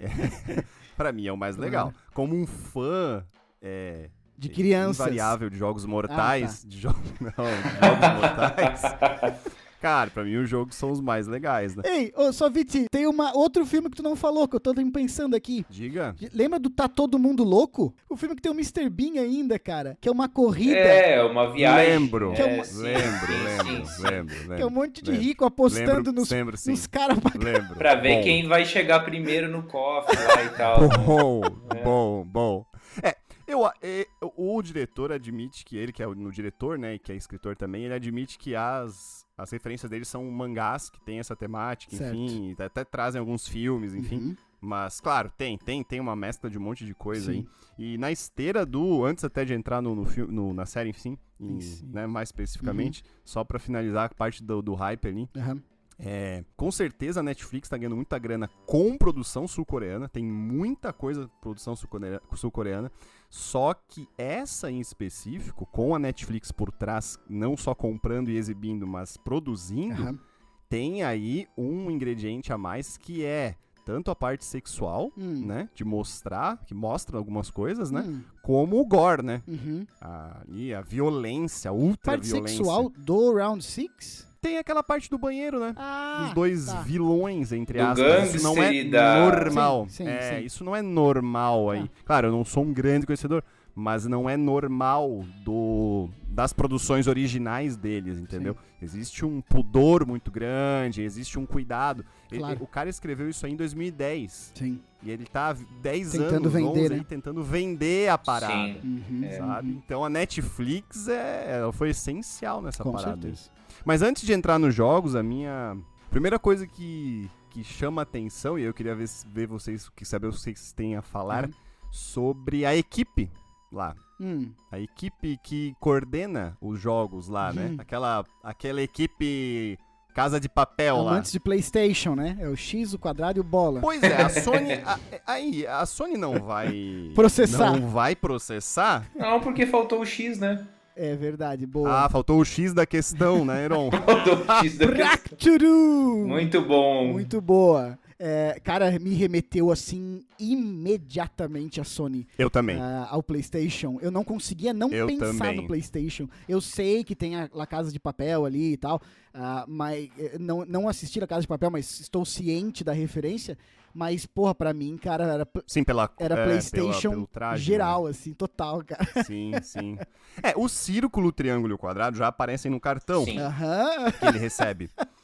Speaker 3: É, pra mim é o mais legal. Como um fã é,
Speaker 1: De crianças.
Speaker 3: invariável de jogos
Speaker 1: Ah,
Speaker 3: mortais, de jogos, não, de jogos mortais, cara, pra mim os jogos são os mais legais, né?
Speaker 1: Ei, ô, só Viti, tem uma, outro filme que tu não falou, que eu tô pensando aqui.
Speaker 3: Diga.
Speaker 1: Lembra do Tá Todo Mundo Louco? O filme que tem o Mr. Bean ainda, cara. Que é uma corrida.
Speaker 2: É, uma viagem.
Speaker 3: Lembro,
Speaker 2: é,
Speaker 1: Que é
Speaker 2: sim,
Speaker 3: lembro,
Speaker 2: sim,
Speaker 3: lembro,
Speaker 2: sim,
Speaker 3: lembro, lembro.
Speaker 1: Que é um monte de
Speaker 3: lembro.
Speaker 1: rico apostando
Speaker 3: Lembro,
Speaker 1: nos, nos caras pra
Speaker 3: Lembro.
Speaker 2: Pra ver
Speaker 3: Bom.
Speaker 2: quem vai chegar primeiro no cofre lá e tal.
Speaker 3: Bom, bom, bom. É, eu, é, o diretor admite que ele, que é o no diretor, né, e que é escritor também, ele admite que as, as referências dele são mangás que tem essa temática,
Speaker 1: Certo.
Speaker 3: enfim, até, trazem alguns filmes, enfim.
Speaker 1: Uhum.
Speaker 3: Mas, claro, tem, tem, tem uma mescla de um monte de coisa
Speaker 1: Sim.
Speaker 3: aí. E na esteira do, antes até de entrar no, no, filme, no- na série, enfim, em- né, mais especificamente, só pra finalizar a parte do, do hype ali,
Speaker 1: Aham.
Speaker 3: É, com certeza a Netflix tá ganhando muita grana com produção sul-coreana, tem muita coisa produção sul-coreana, só que essa em específico, com a Netflix por trás, não só comprando e exibindo, mas produzindo,
Speaker 1: Aham.
Speaker 3: tem aí um ingrediente a mais que é tanto a parte sexual,
Speaker 1: Hum.
Speaker 3: né, de mostrar, que mostra algumas coisas, né,
Speaker 1: Hum.
Speaker 3: como o gore, né,
Speaker 1: Uhum.
Speaker 3: a, ali a violência, a ultra
Speaker 1: Parte
Speaker 3: violência.
Speaker 1: sexual do Round Six?
Speaker 3: Tem aquela parte do banheiro, né,
Speaker 1: Ah,
Speaker 3: os dois
Speaker 1: tá.
Speaker 3: vilões, entre
Speaker 2: Do
Speaker 3: aspas. Isso não é normal.
Speaker 1: Sim, sim,
Speaker 3: é,
Speaker 1: sim.
Speaker 3: isso não é normal aí.
Speaker 1: Ah.
Speaker 3: Claro, eu não sou um grande conhecedor, mas não é normal do das produções originais deles, entendeu? Existe um pudor muito grande, existe um cuidado. Ele-
Speaker 1: Claro.
Speaker 3: o cara escreveu isso aí em 2010
Speaker 1: Sim.
Speaker 3: e ele tá 10
Speaker 1: Tentando
Speaker 3: anos,
Speaker 1: vender,
Speaker 3: 11
Speaker 1: né?
Speaker 3: aí, tentando vender a parada.
Speaker 2: Sim.
Speaker 1: Uhum.
Speaker 2: É.
Speaker 3: Sabe? Então a Netflix é, foi essencial nessa
Speaker 1: Com
Speaker 3: parada.
Speaker 1: certeza.
Speaker 3: Mas antes de entrar nos jogos, a minha primeira coisa que, que chama atenção, e eu queria ver, ver vocês, que saber o que vocês têm a falar
Speaker 1: Uhum.
Speaker 3: sobre a equipe lá.
Speaker 1: Hum,
Speaker 3: A equipe que coordena os jogos lá, né?
Speaker 1: Uhum.
Speaker 3: Aquela, aquela equipe Casa de Papel lá.
Speaker 1: amantes de PlayStation, né? É o X, o quadrado e o bola.
Speaker 3: Pois é, a Sony. a- aí, a Sony não vai.
Speaker 1: Processar.
Speaker 3: Não vai processar?
Speaker 2: Não, porque faltou o X, né?
Speaker 1: É verdade, boa.
Speaker 3: Ah, faltou o X da questão, né, Eron?
Speaker 2: Faltou o X da questão. Muito bom.
Speaker 1: Muito boa. É, cara, me remeteu assim imediatamente a Sony.
Speaker 3: Eu também.
Speaker 1: ah, ao PlayStation. Eu não conseguia não
Speaker 3: Eu
Speaker 1: pensar
Speaker 3: também.
Speaker 1: no PlayStation. Eu sei que tem a La Casa de Papel ali e tal, ah, mas eh, não, não assisti La Casa de Papel, mas estou ciente da referência. Mas, porra, pra mim, cara, era,
Speaker 3: Sim, pela.
Speaker 1: era
Speaker 3: é,
Speaker 1: PlayStation
Speaker 3: pela- traje,
Speaker 1: geral, assim, total, cara.
Speaker 3: né? Sim, sim. É, o círculo, o triângulo e o quadrado já aparecem no cartão
Speaker 2: Sim.
Speaker 1: Aham.
Speaker 3: que ele recebe.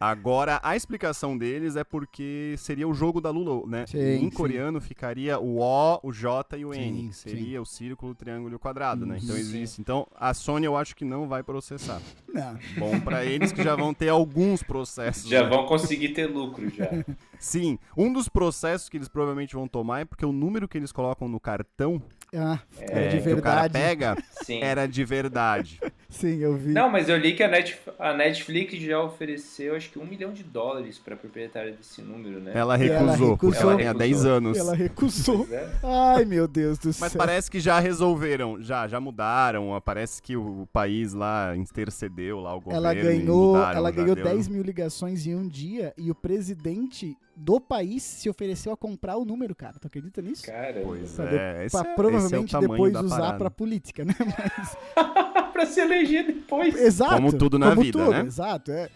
Speaker 3: Agora, a explicação deles é porque seria o jogo da Lula, né?
Speaker 1: Sim,
Speaker 3: em
Speaker 1: sim.
Speaker 3: coreano ficaria o O, o J e o N,
Speaker 1: Sim,
Speaker 3: que
Speaker 1: sim.
Speaker 3: seria o círculo, o triângulo e o quadrado, né? Então existe. Então, a Sony eu acho que não vai processar.
Speaker 1: Não.
Speaker 3: Bom pra eles que já vão ter alguns processos.
Speaker 2: Já
Speaker 3: né?
Speaker 2: vão conseguir ter lucro já.
Speaker 3: Sim, um dos processos que eles provavelmente vão tomar é porque o número que eles colocam no cartão
Speaker 1: Ah,
Speaker 3: é,
Speaker 1: é, de
Speaker 3: que o cara
Speaker 1: verdade.
Speaker 3: pega
Speaker 2: Sim.
Speaker 3: era de verdade.
Speaker 1: Sim, eu vi.
Speaker 2: Não, mas eu li que a, Net, a Netflix já ofereceu acho que um milhão de dólares pra proprietária desse número, né?
Speaker 3: Ela
Speaker 1: E ela
Speaker 3: recusou, porque
Speaker 1: recusou.
Speaker 3: ela tem há 10 anos.
Speaker 1: Ela recusou.
Speaker 2: É.
Speaker 1: Ai, meu Deus do
Speaker 3: Mas
Speaker 1: céu.
Speaker 3: parece que já resolveram, já, já mudaram. Parece que o país lá intercedeu lá o governo.
Speaker 1: Ela
Speaker 3: e
Speaker 1: ganhou,
Speaker 3: mudaram,
Speaker 1: ela ganhou
Speaker 3: deu-
Speaker 1: 10 mil ligações em um dia e o presidente do país se ofereceu a comprar o número, cara. Tu acredita nisso?
Speaker 2: Cara,
Speaker 3: Pois
Speaker 1: Pra,
Speaker 3: é,
Speaker 1: de-
Speaker 3: esse
Speaker 1: pra
Speaker 3: é- esse é o
Speaker 1: provavelmente
Speaker 3: tamanho
Speaker 1: depois
Speaker 3: da
Speaker 1: usar
Speaker 3: parada.
Speaker 1: pra política, né? Mas,
Speaker 2: pra se eleger depois.
Speaker 1: exato.
Speaker 3: Como tudo na
Speaker 1: como
Speaker 3: vida,
Speaker 1: tudo,
Speaker 3: né?
Speaker 1: Exato, é.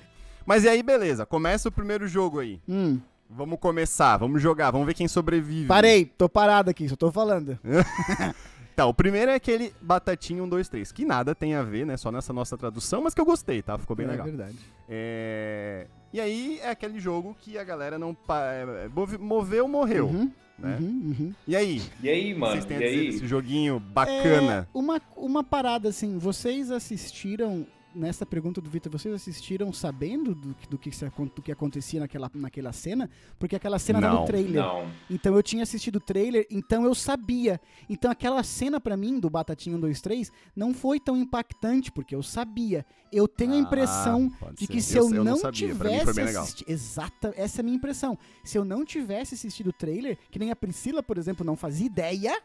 Speaker 3: Mas e aí, beleza, começa o primeiro jogo aí.
Speaker 1: Hum,
Speaker 3: Vamos começar, vamos jogar, vamos ver quem sobrevive.
Speaker 1: parei, tô parado aqui, só tô falando.
Speaker 3: Tá, o primeiro é aquele Batatinha 1, 2, 3, que nada tem a ver, né? Só nessa nossa tradução, mas que eu gostei, tá? Ficou bem
Speaker 1: é
Speaker 3: legal.
Speaker 1: verdade.
Speaker 3: É... E aí é aquele jogo que a galera não. é, move- Moveu, morreu.
Speaker 1: Uhum,
Speaker 3: né?
Speaker 1: uhum, uhum.
Speaker 3: E aí?
Speaker 2: E aí, mano?
Speaker 3: vocês têm
Speaker 2: E aí?
Speaker 3: desse joguinho bacana?
Speaker 1: É, uma, uma parada assim, vocês assistiram, nessa pergunta do Vitor, vocês assistiram sabendo do, que- do, que, do que acontecia naquela, naquela cena? Porque aquela cena tá
Speaker 3: Não.
Speaker 1: no trailer.
Speaker 2: Não.
Speaker 1: Então eu tinha assistido o trailer, então eu sabia. Então aquela cena pra mim do Batatinha 1, 2, 3 não foi tão impactante, porque eu sabia. Eu tenho a impressão
Speaker 3: Ah,
Speaker 1: de
Speaker 3: ser.
Speaker 1: que se eu, não,
Speaker 3: sabia, pra mim foi
Speaker 1: tivesse assistido. Exata, essa é a minha impressão. Se eu não tivesse assistido o trailer, que nem a Priscila, por exemplo, não fazia ideia,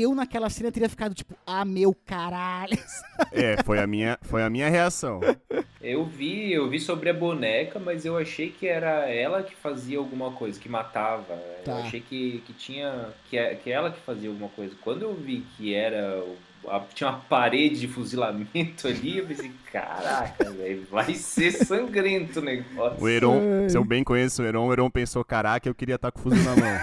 Speaker 1: eu naquela cena teria ficado tipo, ah, meu caralho.
Speaker 3: É, foi a minha, foi a minha reação.
Speaker 2: Eu vi, eu vi sobre a boneca, mas eu achei que era ela que fazia alguma coisa, que matava.
Speaker 1: Tá.
Speaker 2: Eu achei que, que tinha. Que, é- que ela que fazia alguma coisa. Quando eu vi que era. o- tinha uma parede de fuzilamento ali, eu pensei, caraca, velho, vai ser sangrento o negócio.
Speaker 3: O Heron, se eu bem conheço o Heron, o Heron pensou, caraca, eu queria estar com o fuzil na mão.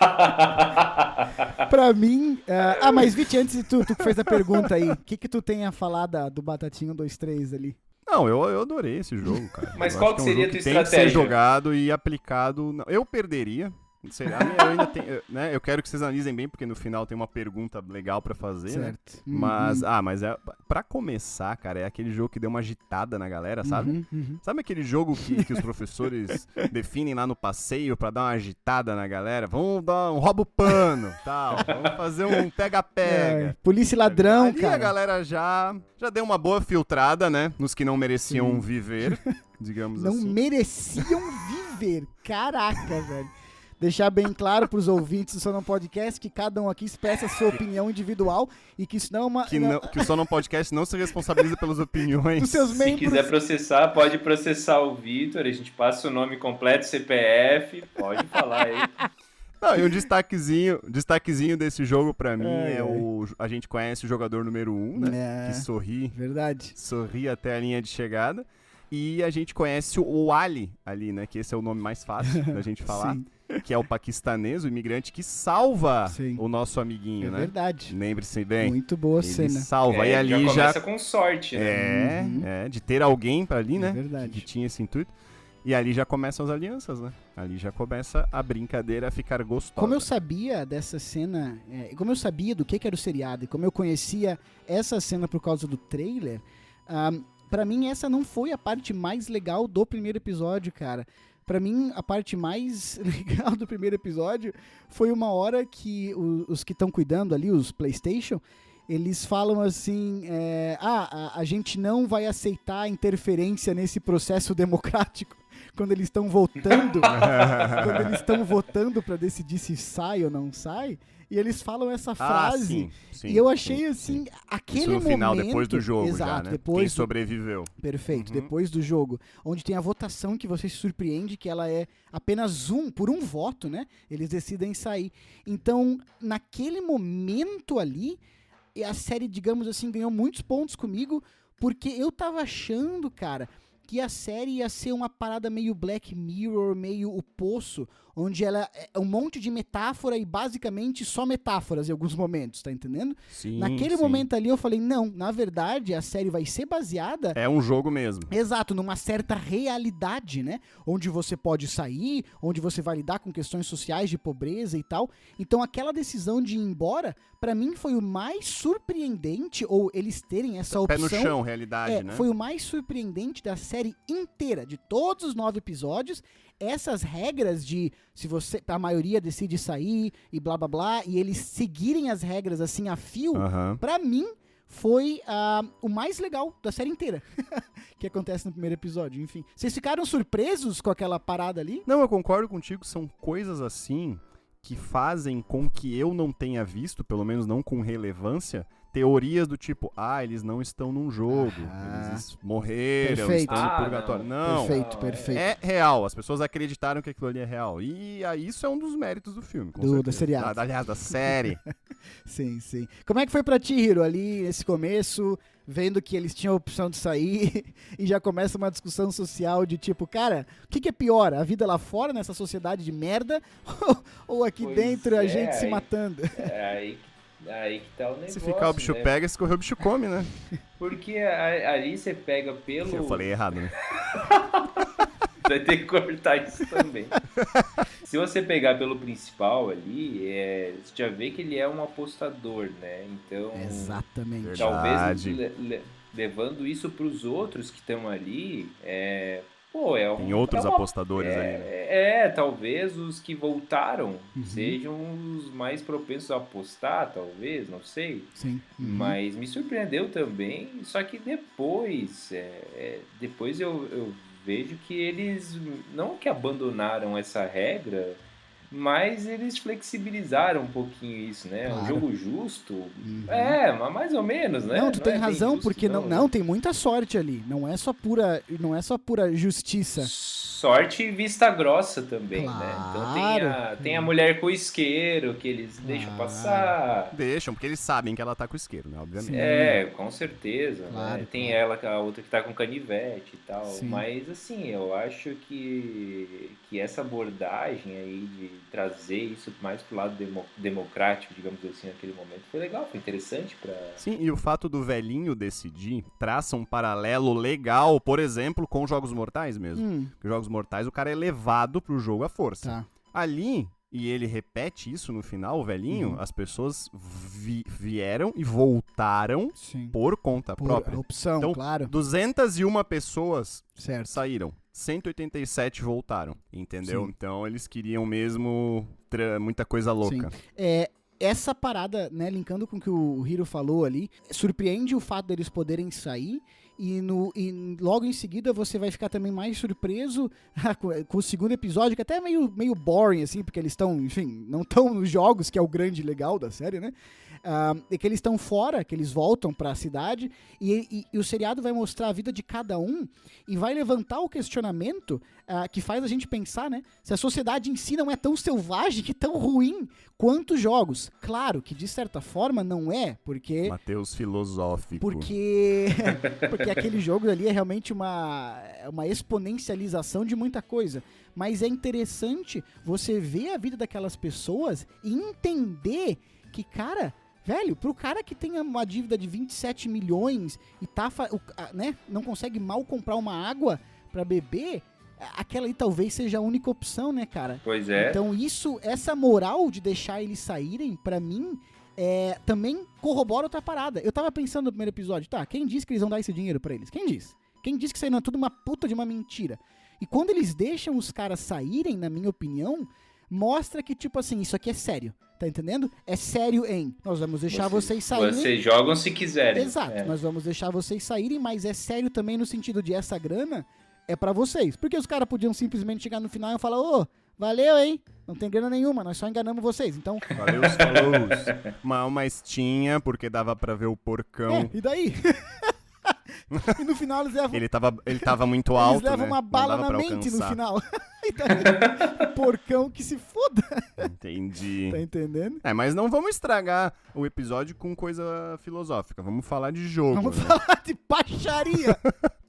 Speaker 1: pra mim. ah, ah, mas Viti, antes de tu, tu que fez a pergunta aí, o que, que tu tem a falar da- do Batatinha 1, 2, 3 ali?
Speaker 3: Não, eu, eu adorei esse jogo, cara.
Speaker 2: Mas
Speaker 3: Eu
Speaker 2: qual que
Speaker 3: é um
Speaker 2: seria a tua
Speaker 3: Tem que ser
Speaker 2: estratégia?
Speaker 3: jogado e aplicado. Eu perderia. Sei lá, eu ainda tenho, né? Eu quero que vocês analisem bem, porque no final tem uma pergunta legal pra fazer, né?
Speaker 1: Certo.
Speaker 3: Mas,
Speaker 1: Uhum,
Speaker 3: ah, mas é. Pra começar, cara, é aquele jogo que deu uma agitada na galera, sabe?
Speaker 1: uhum, uhum.
Speaker 3: Sabe aquele jogo que, que os professores definem lá no passeio pra dar uma agitada na galera? Vamos dar um roubo pano, tal. Vamos fazer um
Speaker 1: É,
Speaker 3: pega-pega.
Speaker 1: polícia e ladrão,
Speaker 3: Ali a
Speaker 1: cara.
Speaker 3: galera já, já deu uma boa filtrada, né? Nos que não mereciam viver, digamos
Speaker 1: Não
Speaker 3: assim.
Speaker 1: mereciam viver. Caraca, velho. Deixar bem claro pros ouvintes do Sonão Podcast que cada um aqui expressa a sua opinião individual e que isso não é uma.
Speaker 3: Que,
Speaker 1: não-
Speaker 3: não, que o Só Não Podcast não se responsabiliza pelas opiniões.
Speaker 1: dos seus
Speaker 2: Se quiser processar, pode processar o Vitor, a gente passa o nome completo, CPF, pode falar aí.
Speaker 3: Não, e um destaquezinho, destaquezinho desse jogo pra mim é
Speaker 1: ai.
Speaker 3: o. A gente conhece o jogador número um, né?
Speaker 1: É,
Speaker 3: Que sorri,
Speaker 1: verdade.
Speaker 3: sorri até a linha de chegada. E a gente conhece o Ali ali, né? Que esse é o nome mais fácil da gente falar.
Speaker 1: Sim.
Speaker 3: Que é o paquistanês, o imigrante que salva
Speaker 1: Sim.
Speaker 3: o nosso amiguinho,
Speaker 1: É
Speaker 3: né?
Speaker 1: verdade.
Speaker 3: Lembre-se bem.
Speaker 1: Muito boa
Speaker 3: ele
Speaker 1: cena.
Speaker 3: salva.
Speaker 2: É,
Speaker 3: e ali
Speaker 2: já
Speaker 3: já.
Speaker 2: começa com sorte, né?
Speaker 3: É,
Speaker 1: Uhum.
Speaker 3: é, de ter alguém pra ali,
Speaker 1: É
Speaker 3: né?
Speaker 1: verdade.
Speaker 3: Que tinha esse intuito. E ali já começam as alianças, né? Ali já começa a brincadeira a ficar gostosa.
Speaker 1: Como eu sabia dessa cena, é, como eu sabia do que, que era o seriado e como eu conhecia essa cena por causa do trailer, ah, pra mim essa não foi a parte mais legal do primeiro episódio, cara. Pra mim, a parte mais legal do primeiro episódio foi uma hora que o- os que estão cuidando ali, os PlayStation, eles falam assim: é, ah, a, a gente não vai aceitar interferência nesse processo democrático quando eles estão votando. Quando eles estão votando pra decidir se sai ou não sai, e eles falam essa
Speaker 3: Ah,
Speaker 1: frase.
Speaker 3: sim, sim,
Speaker 1: e eu
Speaker 3: sim,
Speaker 1: achei assim,
Speaker 3: sim.
Speaker 1: aquele
Speaker 3: Isso no
Speaker 1: momento.
Speaker 3: final, depois do jogo
Speaker 1: exato,
Speaker 3: já, né? Quem
Speaker 1: depois do,
Speaker 3: sobreviveu.
Speaker 1: Perfeito,
Speaker 3: Uhum.
Speaker 1: depois do jogo, onde tem a votação que você se surpreende que ela é apenas um, por um voto, né? Eles decidem sair. Então, naquele momento ali, a série, digamos assim, ganhou muitos pontos comigo, porque eu tava achando, cara, que a série ia ser uma parada meio Black Mirror, meio o poço, onde ela é um monte de metáfora e basicamente só metáforas em alguns momentos, tá entendendo?
Speaker 3: Sim,
Speaker 1: Naquele
Speaker 3: sim.
Speaker 1: momento ali eu falei, não, na verdade a série vai ser baseada
Speaker 3: É um jogo mesmo.
Speaker 1: Exato, numa certa realidade, né? Onde você pode sair, onde você vai lidar com questões sociais de pobreza e tal. Então aquela decisão de ir embora, pra mim foi o mais surpreendente, ou eles terem essa
Speaker 3: Pé
Speaker 1: opção.
Speaker 3: no chão, realidade,
Speaker 1: É,
Speaker 3: né?
Speaker 1: Foi o mais surpreendente da série inteira, de todos os nove episódios. Essas regras de se você. A maioria decide sair e blá blá blá, e eles seguirem as regras assim a fio. Pra mim, foi ah, o mais legal da série inteira. que acontece no primeiro episódio, enfim. Vocês ficaram surpresos com aquela parada ali?
Speaker 3: Não, eu concordo contigo, são coisas assim que fazem com que eu não tenha visto, pelo menos não com relevância, teorias do tipo, ah, eles não estão num jogo,
Speaker 1: Ah.
Speaker 3: eles morreram,
Speaker 1: Perfeito.
Speaker 3: estão no
Speaker 2: Ah,
Speaker 3: purgatório.
Speaker 2: não.
Speaker 3: Não,
Speaker 1: perfeito,
Speaker 2: não,
Speaker 1: perfeito.
Speaker 3: é real, as pessoas acreditaram que aquilo ali é real. E aí isso é um dos méritos do filme, com
Speaker 1: Do-
Speaker 3: certeza.
Speaker 1: do seriado.
Speaker 3: Da- aliás, da série.
Speaker 1: Sim, sim. Como é que foi pra ti, Hiro, ali nesse começo, vendo que eles tinham a opção de sair e já começa uma discussão social de tipo, cara, o que, que é pior? A vida lá fora, nessa sociedade de merda, ou aqui
Speaker 2: Pois
Speaker 1: dentro a
Speaker 2: é,
Speaker 1: gente se
Speaker 2: aí-
Speaker 1: matando?
Speaker 2: É aí, que- aí que tá o negócio.
Speaker 3: Se ficar o bicho
Speaker 2: né?
Speaker 3: pega, se correr o bicho come, né?
Speaker 2: Porque ali você pega pelo.
Speaker 3: Eu falei errado, né?
Speaker 2: Vai ter que cortar isso também. Se você pegar pelo principal ali, é, você já vê que ele é um apostador, né? Então.
Speaker 1: Exatamente.
Speaker 2: Talvez
Speaker 3: Verdade.
Speaker 2: le- le- levando isso pros outros que estão ali, é. Pô, é um,
Speaker 3: Tem outros
Speaker 2: é uma-
Speaker 3: apostadores
Speaker 2: é,
Speaker 3: ali, né?
Speaker 2: É, talvez os que voltaram
Speaker 1: Uhum.
Speaker 2: sejam os mais propensos a apostar, talvez, não sei.
Speaker 1: Sim. Uhum.
Speaker 2: Mas me surpreendeu também, só que depois, é, é, depois eu, eu vejo que eles não que abandonaram essa regra, mas eles flexibilizaram um pouquinho isso, né? Um
Speaker 1: Claro.
Speaker 2: jogo justo,
Speaker 1: Uhum.
Speaker 2: é, mas mais ou menos, né?
Speaker 1: Não, tu tem
Speaker 2: é bem
Speaker 1: razão,
Speaker 2: justo,
Speaker 1: porque não,
Speaker 2: né?
Speaker 1: não, tem muita sorte ali. Não é só pura, não é só pura justiça.
Speaker 2: Sorte e vista grossa também, né? Então tem a,
Speaker 1: Claro.
Speaker 2: tem a mulher com o isqueiro que eles deixam
Speaker 1: Claro.
Speaker 2: passar.
Speaker 3: Deixam, porque eles sabem que ela tá com o isqueiro, né? Obviamente.
Speaker 1: Sim.
Speaker 2: É, com certeza.
Speaker 1: Claro,
Speaker 2: né? Tem
Speaker 1: claro.
Speaker 2: ela, a outra que tá com canivete e tal.
Speaker 1: Sim.
Speaker 2: Mas assim, eu acho que, que essa abordagem aí de trazer isso mais pro lado demo- democrático, digamos assim, naquele momento, foi legal, foi interessante pra.
Speaker 3: Sim, e o fato do velhinho decidir traça um paralelo legal, por exemplo, com Jogos Mortais mesmo.
Speaker 1: Hum,
Speaker 3: Porque Jogos Mortais, o cara é levado pro jogo à força.
Speaker 1: tá.
Speaker 3: Ali, e ele repete isso no final, o velhinho,
Speaker 1: Uhum.
Speaker 3: as pessoas vi- vieram e voltaram
Speaker 1: Sim.
Speaker 3: por conta
Speaker 1: Por
Speaker 3: própria.
Speaker 1: opção,
Speaker 3: Então,
Speaker 1: claro.
Speaker 3: 201 pessoas
Speaker 1: Certo.
Speaker 3: saíram. 187 voltaram, entendeu?
Speaker 1: Sim.
Speaker 3: Então eles queriam mesmo muita coisa louca.
Speaker 1: É, essa parada, né, linkando com o que o Hiro falou ali, surpreende o fato deles poderem sair. E, no, e logo em seguida você vai ficar também mais surpreso com, com o segundo episódio, que até é meio, meio boring, assim, porque eles estão, enfim, não estão nos jogos, que é o grande legal da série, né? Ah, é que eles estão fora, que eles voltam para a cidade, e, e- e o seriado vai mostrar a vida de cada um e vai levantar o questionamento ah, que faz a gente pensar, né? Se a sociedade em si não é tão selvagem e tão ruim quanto os jogos. Claro que de certa forma não é, porque
Speaker 3: Mateus filosófico.
Speaker 1: porque porque aquele jogo ali é realmente uma, uma exponencialização de muita coisa. Mas é interessante você ver a vida daquelas pessoas e entender que, cara, velho, pro cara que tem uma dívida de 27 milhões e tá, né, não consegue mal comprar uma água pra beber, aquela aí talvez seja a única opção, né, cara?
Speaker 2: Pois é.
Speaker 1: Então isso, essa moral de deixar eles saírem, pra mim, é, também corrobora outra parada. Eu tava pensando no primeiro episódio, tá, quem disse que eles vão dar esse dinheiro pra eles? Quem disse? Quem disse que isso aí não é tudo uma puta de uma mentira? E quando eles deixam os caras saírem, na minha opinião, mostra que, tipo assim, isso aqui é sério. Tá entendendo? É sério em. Nós vamos deixar vocês, saírem.
Speaker 2: Vocês jogam se quiserem.
Speaker 1: Exato,
Speaker 2: É.
Speaker 1: nós vamos deixar vocês saírem, mas é sério também no sentido de essa grana é pra vocês. Porque os caras podiam simplesmente chegar no final e falar, ô, valeu, hein? Não tem grana nenhuma, nós só enganamos vocês. Então,
Speaker 3: Valeu, os falous. Mal, mas tinha, porque dava pra ver o porcão.
Speaker 1: é, e daí? e no final eles levam,
Speaker 3: Ele tava, ele tava muito
Speaker 1: eles
Speaker 3: alto,
Speaker 1: levam
Speaker 3: né?
Speaker 1: uma bala na mente no
Speaker 3: alcançar.
Speaker 1: final. e daí, o porcão que se foda,
Speaker 3: Entendi.
Speaker 1: tá entendendo?
Speaker 3: É, mas não vamos estragar o episódio com coisa filosófica. Vamos falar de jogo.
Speaker 1: Vamos
Speaker 3: né?
Speaker 1: falar de baixaria.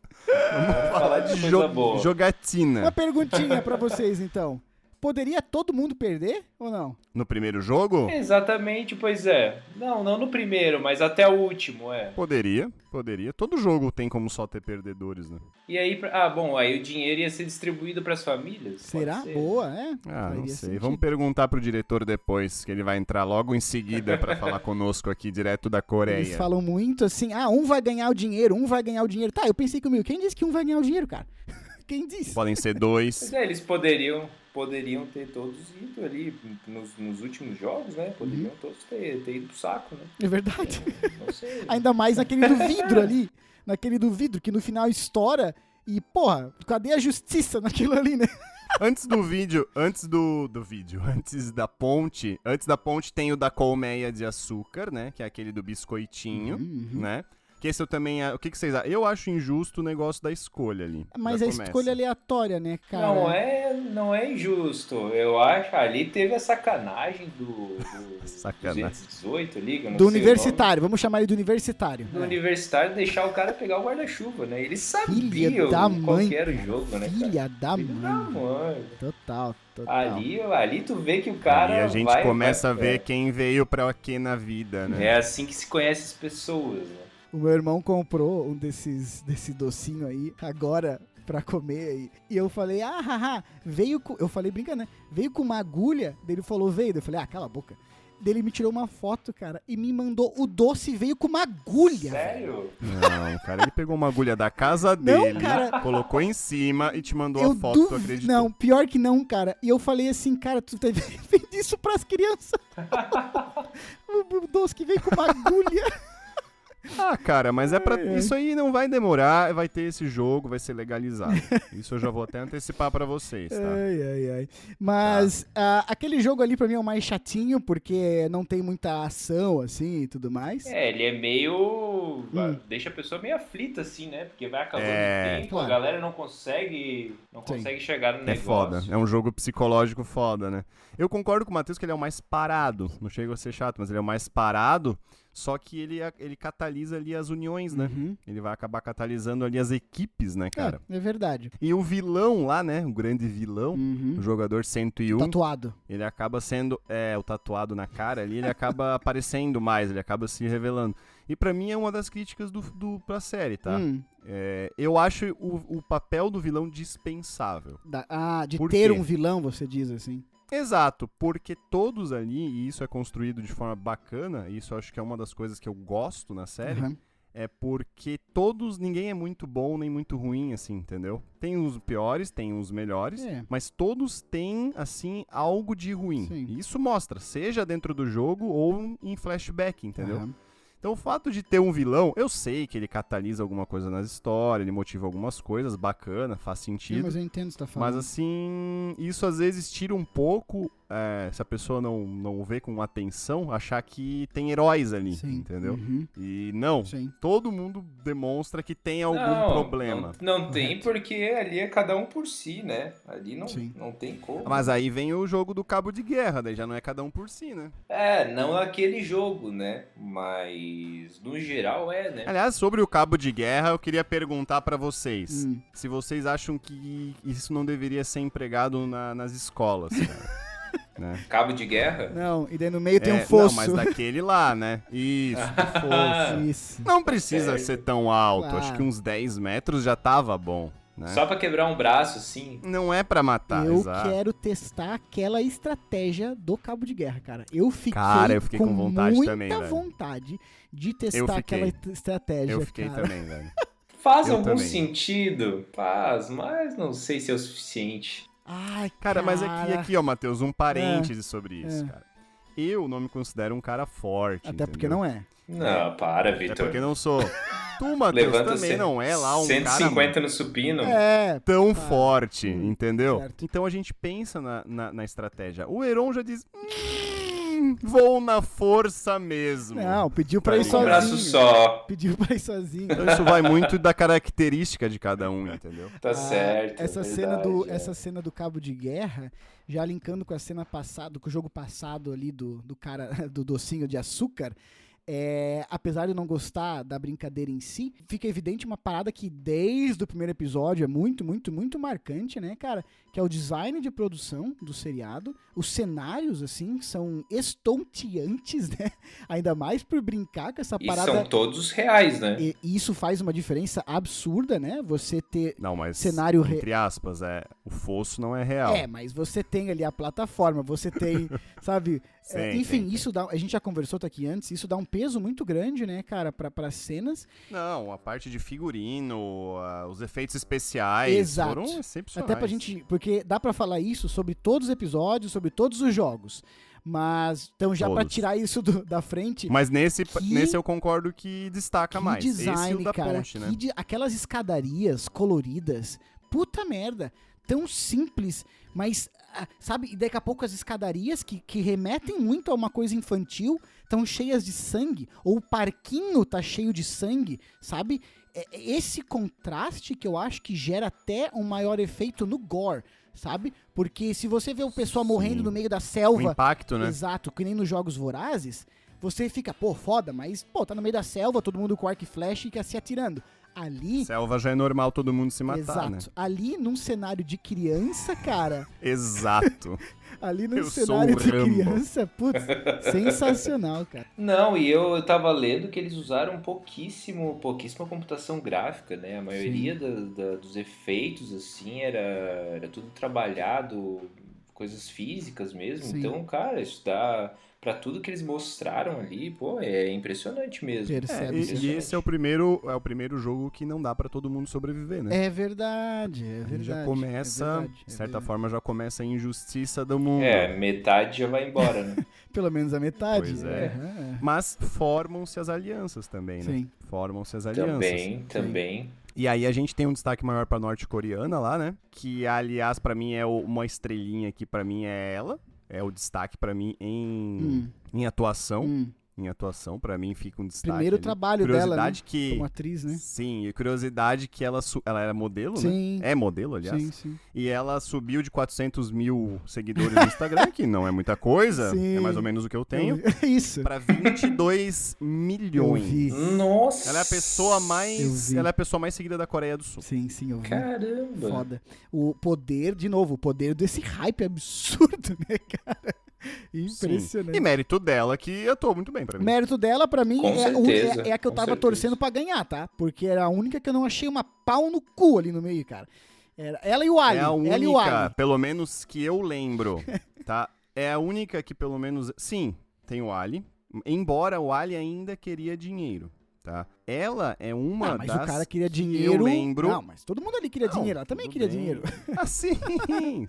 Speaker 2: Vamos falar de
Speaker 3: Jo-
Speaker 2: boa.
Speaker 3: Jogatina.
Speaker 1: Uma perguntinha pra vocês, então. Poderia todo mundo perder ou não?
Speaker 3: No primeiro jogo?
Speaker 2: Exatamente, pois é. Não, não no primeiro, mas até o último, é.
Speaker 3: Poderia, poderia. Todo jogo tem como só ter perdedores, né?
Speaker 2: E aí, pra- ah, bom, aí o dinheiro ia ser distribuído pras famílias? Pode
Speaker 1: Será?
Speaker 2: ser.
Speaker 1: Boa, é?
Speaker 3: Ah, não
Speaker 1: Faria
Speaker 3: sei.
Speaker 1: sentido.
Speaker 3: Vamos perguntar pro diretor depois, que ele vai entrar logo em seguida pra falar conosco aqui, direto da Coreia.
Speaker 1: Eles falam muito assim, ah, um vai ganhar o dinheiro, um vai ganhar o dinheiro. Tá, eu pensei comigo, quem disse que um vai ganhar o dinheiro, cara? quem disse?
Speaker 3: Podem ser dois.
Speaker 2: Mas é, eles poderiam, poderiam ter todos ido ali nos, nos últimos jogos, né? Poderiam
Speaker 1: Uhum.
Speaker 2: todos ter, ter ido pro saco, né?
Speaker 1: É verdade.
Speaker 2: Não sei.
Speaker 1: Ainda mais naquele do vidro ali. Naquele do vidro, que no final estoura. E, porra, cadê a justiça naquilo ali, né?
Speaker 3: Antes do vídeo, antes do, do vídeo, antes da ponte, antes da ponte tem o da colmeia de açúcar, né? Que é aquele do biscoitinho,
Speaker 1: Uhum.
Speaker 3: né? Que esse eu também. O que, que vocês acham? Eu acho injusto o negócio da escolha ali.
Speaker 1: Mas a
Speaker 3: promessa.
Speaker 1: escolha aleatória, né, cara?
Speaker 2: Não é, não é injusto. Eu acho ali teve a sacanagem do, do
Speaker 3: Sacanagem.
Speaker 2: 218 ali,
Speaker 1: Do universitário, vamos chamar ele do universitário.
Speaker 2: Do universitário deixar o cara pegar o guarda-chuva, né? Eles sabiam
Speaker 1: Filha da
Speaker 2: qual
Speaker 1: mãe.
Speaker 2: que era o jogo, né, cara?
Speaker 1: Filha da
Speaker 2: Filho da
Speaker 1: mãe.
Speaker 2: mãe.
Speaker 1: Total, total.
Speaker 2: Ali, ali tu vê que o cara.
Speaker 3: e a gente
Speaker 2: vai-
Speaker 3: começa
Speaker 2: vai-
Speaker 3: a ver quem veio pra quê na vida, né?
Speaker 2: É assim que se conhece as pessoas, né?
Speaker 1: O meu irmão comprou um desses desse docinho aí agora pra comer e, e eu falei: "Ah, haha, veio com, eu falei brincando, né? Veio com uma agulha". Daí ele falou: "Veio". Daí Eu falei: "Ah, cala a boca". Daí ele me tirou uma foto, cara, e me mandou o doce veio com uma agulha.
Speaker 2: Sério?
Speaker 3: Não, cara, ele pegou uma agulha da casa
Speaker 1: Não,
Speaker 3: dele,
Speaker 1: cara.
Speaker 3: colocou em cima e te mandou
Speaker 1: Eu
Speaker 3: a foto, tu
Speaker 1: duv-
Speaker 3: acreditou?
Speaker 1: Não, pior que não, cara. E eu falei assim, cara, tu tá vendo isso pras crianças? o doce que veio com uma agulha.
Speaker 3: Ah, cara, mas é para
Speaker 1: ai.
Speaker 3: isso aí não vai demorar, vai ter esse jogo, vai ser legalizado. Isso eu já vou até antecipar pra vocês, tá?
Speaker 1: Ai, ai, ai. Mas ah, aquele jogo ali pra mim é o mais chatinho, porque não tem muita ação, assim, e tudo mais.
Speaker 2: É, ele é meio.
Speaker 1: Hum.
Speaker 2: Deixa a pessoa meio aflita, assim, né? Porque vai acabando
Speaker 3: É.
Speaker 2: o tempo,
Speaker 1: Claro.
Speaker 2: a galera não consegue. Não
Speaker 1: Sim.
Speaker 2: consegue chegar no
Speaker 3: É
Speaker 2: negócio.
Speaker 3: foda, é um jogo psicológico foda, né? Eu concordo com o Matheus que ele é o mais parado, não chega a ser chato, mas ele é o mais parado, só que ele, ele catalisa ali as uniões, né?
Speaker 1: Uhum.
Speaker 3: Ele vai acabar catalisando ali as equipes, né, cara?
Speaker 1: É, é verdade.
Speaker 3: E o vilão lá, né, o grande vilão,
Speaker 1: Uhum.
Speaker 3: o jogador 101,
Speaker 1: Tatuado.
Speaker 3: ele acaba sendo, é, o tatuado na cara ali, ele acaba aparecendo mais, ele acaba se revelando. E pra mim é uma das críticas do, do, pra série, tá?
Speaker 1: Hum,
Speaker 3: É, eu acho o, o papel do vilão dispensável.
Speaker 1: da- ah, de
Speaker 3: Por
Speaker 1: ter
Speaker 3: quê?
Speaker 1: um vilão, você diz assim.
Speaker 3: Exato, porque todos ali, e isso é construído de forma bacana, e isso acho que é uma das coisas que eu gosto na série,
Speaker 1: Uhum.
Speaker 3: é porque todos, ninguém é muito bom nem muito ruim, assim, entendeu? Tem os piores, tem os melhores,
Speaker 1: É.
Speaker 3: mas todos têm, assim, algo de ruim.
Speaker 1: Sim.
Speaker 3: Isso mostra, seja dentro do jogo ou em flashback, entendeu?
Speaker 1: Aham.
Speaker 3: Então o fato de ter um vilão, eu sei que ele catalisa alguma coisa nas histórias, ele motiva algumas coisas, bacana, faz
Speaker 1: Sim,
Speaker 3: sentido.
Speaker 1: mas eu entendo o que você tá falando.
Speaker 3: Mas assim, isso às vezes tira um pouco é, se a pessoa não, não vê com atenção, achar que tem heróis ali,
Speaker 1: Sim.
Speaker 3: entendeu?
Speaker 1: Uhum.
Speaker 3: E não,
Speaker 1: Sim.
Speaker 3: todo mundo demonstra que tem algum
Speaker 2: Não,
Speaker 3: problema.
Speaker 2: Não, não tem, porque ali é cada um por si, né? Ali não,
Speaker 1: Sim.
Speaker 2: não tem como.
Speaker 3: Mas aí vem o jogo do cabo de guerra, daí já não é cada um por si, né?
Speaker 2: É, não aquele jogo, né? Mas no geral é, né?
Speaker 3: Aliás, sobre o cabo de guerra, eu queria perguntar pra vocês
Speaker 1: Hum.
Speaker 3: se vocês acham que isso não deveria ser empregado na- nas escolas, cara. né?
Speaker 2: Cabo de guerra?
Speaker 1: Não, e daí no meio tem
Speaker 3: É,
Speaker 1: um fosso.
Speaker 3: Não, mas daquele lá, né? Isso, fosso.
Speaker 1: Isso.
Speaker 3: Não precisa
Speaker 2: Certo.
Speaker 3: ser tão alto,
Speaker 1: Claro.
Speaker 3: acho que uns 10 metros já tava bom, né?
Speaker 2: Só pra quebrar um braço, assim.
Speaker 3: Não é pra matar,
Speaker 1: eu
Speaker 3: exato.
Speaker 1: quero testar aquela estratégia do cabo de guerra, cara. Eu fiquei,
Speaker 3: Cara, eu fiquei com vontade
Speaker 1: muita
Speaker 3: também, velho.
Speaker 1: vontade de testar
Speaker 3: fiquei.
Speaker 1: aquela est- estratégia,
Speaker 3: Eu fiquei
Speaker 1: cara.
Speaker 3: também, velho.
Speaker 2: Faz
Speaker 3: Eu
Speaker 2: algum
Speaker 3: também.
Speaker 2: sentido? Faz, mas não sei se é o suficiente.
Speaker 1: Ai,
Speaker 3: Cara, mas aqui,
Speaker 1: cara.
Speaker 3: aqui, ó, Matheus, um parêntese sobre isso,
Speaker 1: é.
Speaker 3: cara. Eu não me considero um cara forte,
Speaker 1: Até porque não é.
Speaker 2: Não, para,
Speaker 3: Até
Speaker 2: Vitor.
Speaker 3: porque não sou. Tu, Matheus, também
Speaker 2: cem-
Speaker 3: não é lá um
Speaker 2: 150
Speaker 3: cara
Speaker 2: no supino.
Speaker 1: É,
Speaker 3: tão
Speaker 1: Ah,
Speaker 3: forte,
Speaker 1: hum,
Speaker 3: entendeu?
Speaker 1: certo.
Speaker 3: Então a gente pensa na, na, na estratégia. O Heron já diz... "Hum, vou na força mesmo.
Speaker 1: não, pediu pra ir
Speaker 3: ligado?
Speaker 2: Um braço
Speaker 1: sozinho.
Speaker 2: só.
Speaker 1: Pediu pra ir sozinho.
Speaker 3: Então isso vai muito da característica de cada um, entendeu?
Speaker 2: Tá
Speaker 1: Ah,
Speaker 2: certo. é
Speaker 1: Essa cena, do,
Speaker 2: é.
Speaker 1: essa cena do cabo de guerra, já linkando com a cena passada, com o jogo passado ali do, do cara do docinho de açúcar. É, apesar de eu não gostar da brincadeira em si, fica evidente uma parada que desde o primeiro episódio é muito, muito, muito marcante, né, cara? Que é o design de produção do seriado. Os cenários, assim, são estonteantes, né? Ainda mais por brincar com essa
Speaker 2: E
Speaker 1: parada.
Speaker 2: são todos reais, né?
Speaker 1: E e isso faz uma diferença absurda, né? Você ter
Speaker 3: Não, mas
Speaker 1: Cenário re-
Speaker 3: entre aspas, é o fosso não é real.
Speaker 1: É, mas você tem ali a plataforma, você tem, sabe?
Speaker 3: Sim,
Speaker 1: é, enfim,
Speaker 3: sim,
Speaker 1: isso dá. A gente já conversou tá aqui antes, isso dá um peso muito grande, né, cara, pra cenas.
Speaker 3: Não, a parte de figurino, os efeitos especiais
Speaker 1: Exato.
Speaker 3: foram excepcionais.
Speaker 1: Até pra gente. Porque dá pra falar isso sobre todos os episódios, sobre todos os jogos. Mas, então, já
Speaker 3: Todos.
Speaker 1: tirar isso do- da frente.
Speaker 3: Mas nesse,
Speaker 1: Que-
Speaker 3: nesse eu concordo que destaca
Speaker 1: que
Speaker 3: mais. Esse e
Speaker 1: design,
Speaker 3: o da
Speaker 1: cara.
Speaker 3: ponte, né?
Speaker 1: de- aquelas escadarias coloridas. Puta merda. Tão simples, mas, ah, sabe? E daqui a pouco as escadarias que, que remetem muito a uma coisa infantil estão cheias de sangue. Ou o parquinho tá cheio de sangue, sabe? É- é esse contraste que eu acho que gera até um maior efeito no gore, sabe? Porque se você vê o pessoal morrendo no meio da
Speaker 3: O
Speaker 1: selva.
Speaker 3: impacto, né?
Speaker 1: Exato, que nem nos jogos vorazes, você fica, pô, foda, mas, pô, tá no meio da selva, todo mundo com arco e flecha e quer se atirando. Ali,
Speaker 3: Selva já é normal todo mundo se matar,
Speaker 1: exato,
Speaker 3: né?
Speaker 1: ali num cenário de criança, cara,
Speaker 3: Exato.
Speaker 1: ali num
Speaker 3: Eu
Speaker 1: cenário de
Speaker 3: Rambo.
Speaker 1: criança, putz, sensacional, cara.
Speaker 2: Não, e eu tava lendo que eles usaram pouquíssimo, pouquíssima computação gráfica, né? A maioria da- da- dos efeitos, assim, era, era tudo trabalhado, coisas físicas mesmo.
Speaker 1: Sim.
Speaker 2: Então, cara, isso dá. Pra tudo que eles mostraram ali, pô, é impressionante mesmo.
Speaker 3: É,
Speaker 1: Percebe?
Speaker 3: e,
Speaker 1: -se.
Speaker 3: e esse é o primeiro é o primeiro jogo que não dá pra todo mundo sobreviver, né?
Speaker 1: É verdade, é verdade.
Speaker 3: já começa,
Speaker 1: é verdade, é
Speaker 3: de certa
Speaker 1: verdade.
Speaker 3: forma, já começa a injustiça do mundo.
Speaker 2: É, metade já vai embora, né?
Speaker 1: Pelo menos a metade.
Speaker 3: Pois é.
Speaker 1: Aham,
Speaker 3: Mas formam-se as alianças também, né?
Speaker 1: Sim.
Speaker 3: Formam-se as alianças.
Speaker 2: também, também.
Speaker 3: E aí a gente tem um destaque maior pra norte-coreana lá, né? Que, aliás, pra mim é o- uma estrelinha aqui, pra mim é ela. É o destaque pra mim em,
Speaker 1: Hum,
Speaker 3: em atuação.
Speaker 1: hum.
Speaker 3: Em atuação, pra mim fica um destaque.
Speaker 1: Primeiro
Speaker 3: ali.
Speaker 1: trabalho dela, né?
Speaker 3: Curiosidade que.
Speaker 1: Como atriz, né?
Speaker 3: Sim, e curiosidade que ela, su- ela era modelo, né?
Speaker 1: Sim.
Speaker 3: É modelo, aliás.
Speaker 1: Sim, sim.
Speaker 3: E ela subiu de 400 mil seguidores no Instagram, que não é muita coisa,
Speaker 1: Sim.
Speaker 3: é mais ou menos o que eu tenho,
Speaker 1: Eu- Isso.
Speaker 3: pra 22
Speaker 1: Eu
Speaker 3: milhões.
Speaker 1: vi.
Speaker 2: Nossa!
Speaker 3: Ela é a pessoa
Speaker 1: Eu
Speaker 3: mais,
Speaker 1: vi.
Speaker 3: ela é a pessoa mais seguida da Coreia do Sul.
Speaker 1: Sim, sim, eu vi.
Speaker 2: Caramba!
Speaker 1: Foda. O poder, de novo, o poder desse hype absurdo, né, cara? Impressionante.
Speaker 3: E mérito dela que atuou muito bem pra mim.
Speaker 1: Mérito dela, pra mim, é,
Speaker 2: certeza,
Speaker 1: é- é a que eu tava
Speaker 2: certeza.
Speaker 1: torcendo pra ganhar, tá? Porque era a única que eu não achei uma pau no cu ali no meio, cara. Era ela e o Ali.
Speaker 3: É a
Speaker 1: ela e o
Speaker 3: única,
Speaker 1: Ali.
Speaker 3: pelo menos que eu lembro, tá? É a única que pelo menos, sim, tem o Ali, embora o Ali ainda queria dinheiro, tá? Ela é uma
Speaker 1: Ah, mas
Speaker 3: das
Speaker 1: o cara queria
Speaker 3: que
Speaker 1: dinheiro.
Speaker 3: Eu lembro.
Speaker 1: Não, mas todo mundo ali queria
Speaker 3: Não,
Speaker 1: dinheiro. Ela também queria
Speaker 3: bem.
Speaker 1: dinheiro.
Speaker 3: Assim,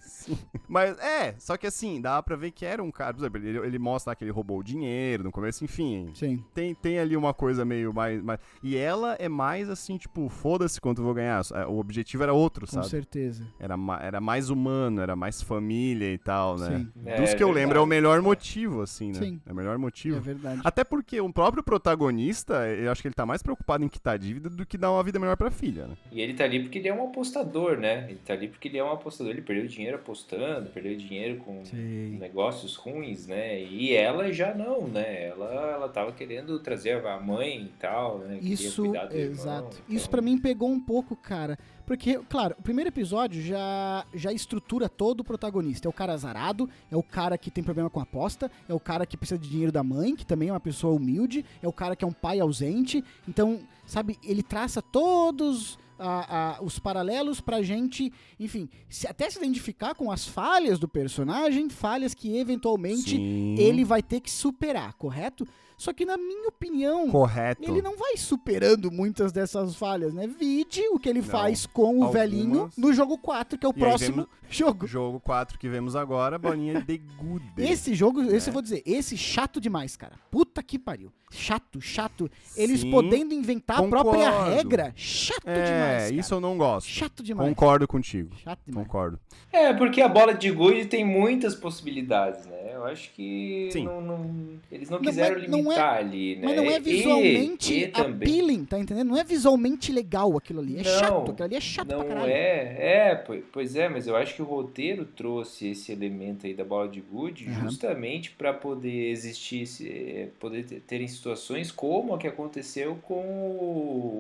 Speaker 3: sim. Mas é, só que assim, dá pra ver que era um cara. Por exemplo, ele, ele mostra lá que ele roubou o dinheiro no começo, enfim.
Speaker 1: Sim.
Speaker 3: Tem, tem ali uma coisa meio mais, mais. E ela é mais assim, tipo, foda-se quanto eu vou ganhar. É, O objetivo era outro,
Speaker 1: Com
Speaker 3: sabe?
Speaker 1: certeza.
Speaker 3: Era, ma- era mais humano, era mais família e tal, né?
Speaker 1: Sim.
Speaker 2: É,
Speaker 3: Dos que eu lembro, é o melhor motivo, assim, né?
Speaker 1: Sim.
Speaker 3: É o melhor
Speaker 1: É
Speaker 3: motivo.
Speaker 1: verdade.
Speaker 3: Até porque o próprio protagonista, eu acho que ele tá mais preocupado em quitar a dívida do que dar uma vida melhor pra filha, né?
Speaker 2: E ele tá ali porque ele é um apostador, né? Ele tá ali porque ele é um apostador. Ele perdeu dinheiro apostando, perdeu dinheiro com
Speaker 1: Sim.
Speaker 2: negócios ruins, né? E ela já não, né? Ela, ela tava querendo trazer a mãe e tal, né? Queria
Speaker 1: Isso,
Speaker 2: cuidar do irmão,
Speaker 1: exato.
Speaker 2: então-
Speaker 1: Isso pra mim pegou um pouco, cara. Porque, claro, o primeiro episódio já, já estrutura todo o protagonista. É o cara azarado, é o cara que tem problema com aposta, é o cara que precisa de dinheiro da mãe, que também é uma pessoa humilde, é o cara que é um pai ausente. Então, sabe, ele traça todos a- a- os paralelos pra gente, enfim, se- até se identificar com as falhas do personagem, falhas que eventualmente
Speaker 3: Sim.
Speaker 1: ele vai ter que superar, correto? Só que, na minha opinião,
Speaker 3: Correto.
Speaker 1: ele não vai superando muitas dessas falhas, né? Vide o que ele
Speaker 3: Não.
Speaker 1: faz com o
Speaker 3: Algumas.
Speaker 1: velhinho no jogo 4, que é o
Speaker 3: E
Speaker 1: próximo jogo.
Speaker 3: Jogo 4 que vemos agora, bolinha de gude.
Speaker 1: Esse jogo, esse
Speaker 3: É.
Speaker 1: eu vou dizer, esse chato demais, cara. Puta que pariu. Chato, chato. Eles
Speaker 3: Sim,
Speaker 1: podendo inventar a própria
Speaker 3: concordo.
Speaker 1: regra. Chato
Speaker 3: É,
Speaker 1: demais. Cara.
Speaker 3: isso eu não gosto.
Speaker 1: Chato demais.
Speaker 3: Concordo contigo.
Speaker 1: Chato demais.
Speaker 3: Concordo.
Speaker 2: É, porque a bola de gude tem muitas possibilidades, né? Eu acho que
Speaker 3: Sim.
Speaker 2: não, não- eles não
Speaker 1: Não
Speaker 2: quiseram
Speaker 1: é- não é-
Speaker 2: limitar ali, né?
Speaker 1: Mas não é
Speaker 2: E-
Speaker 1: visualmente
Speaker 2: e também-
Speaker 1: appealing, tá entendendo? Não é visualmente legal aquilo ali. É
Speaker 2: Não,
Speaker 1: chato, aquilo ali é chato pra
Speaker 2: Não
Speaker 1: caralho.
Speaker 2: é, é, po- pois é, mas eu acho que o roteiro trouxe esse elemento aí da bola de gude
Speaker 1: Aham.
Speaker 2: justamente para poder existir, eh, poder ter- terem situações como a que aconteceu com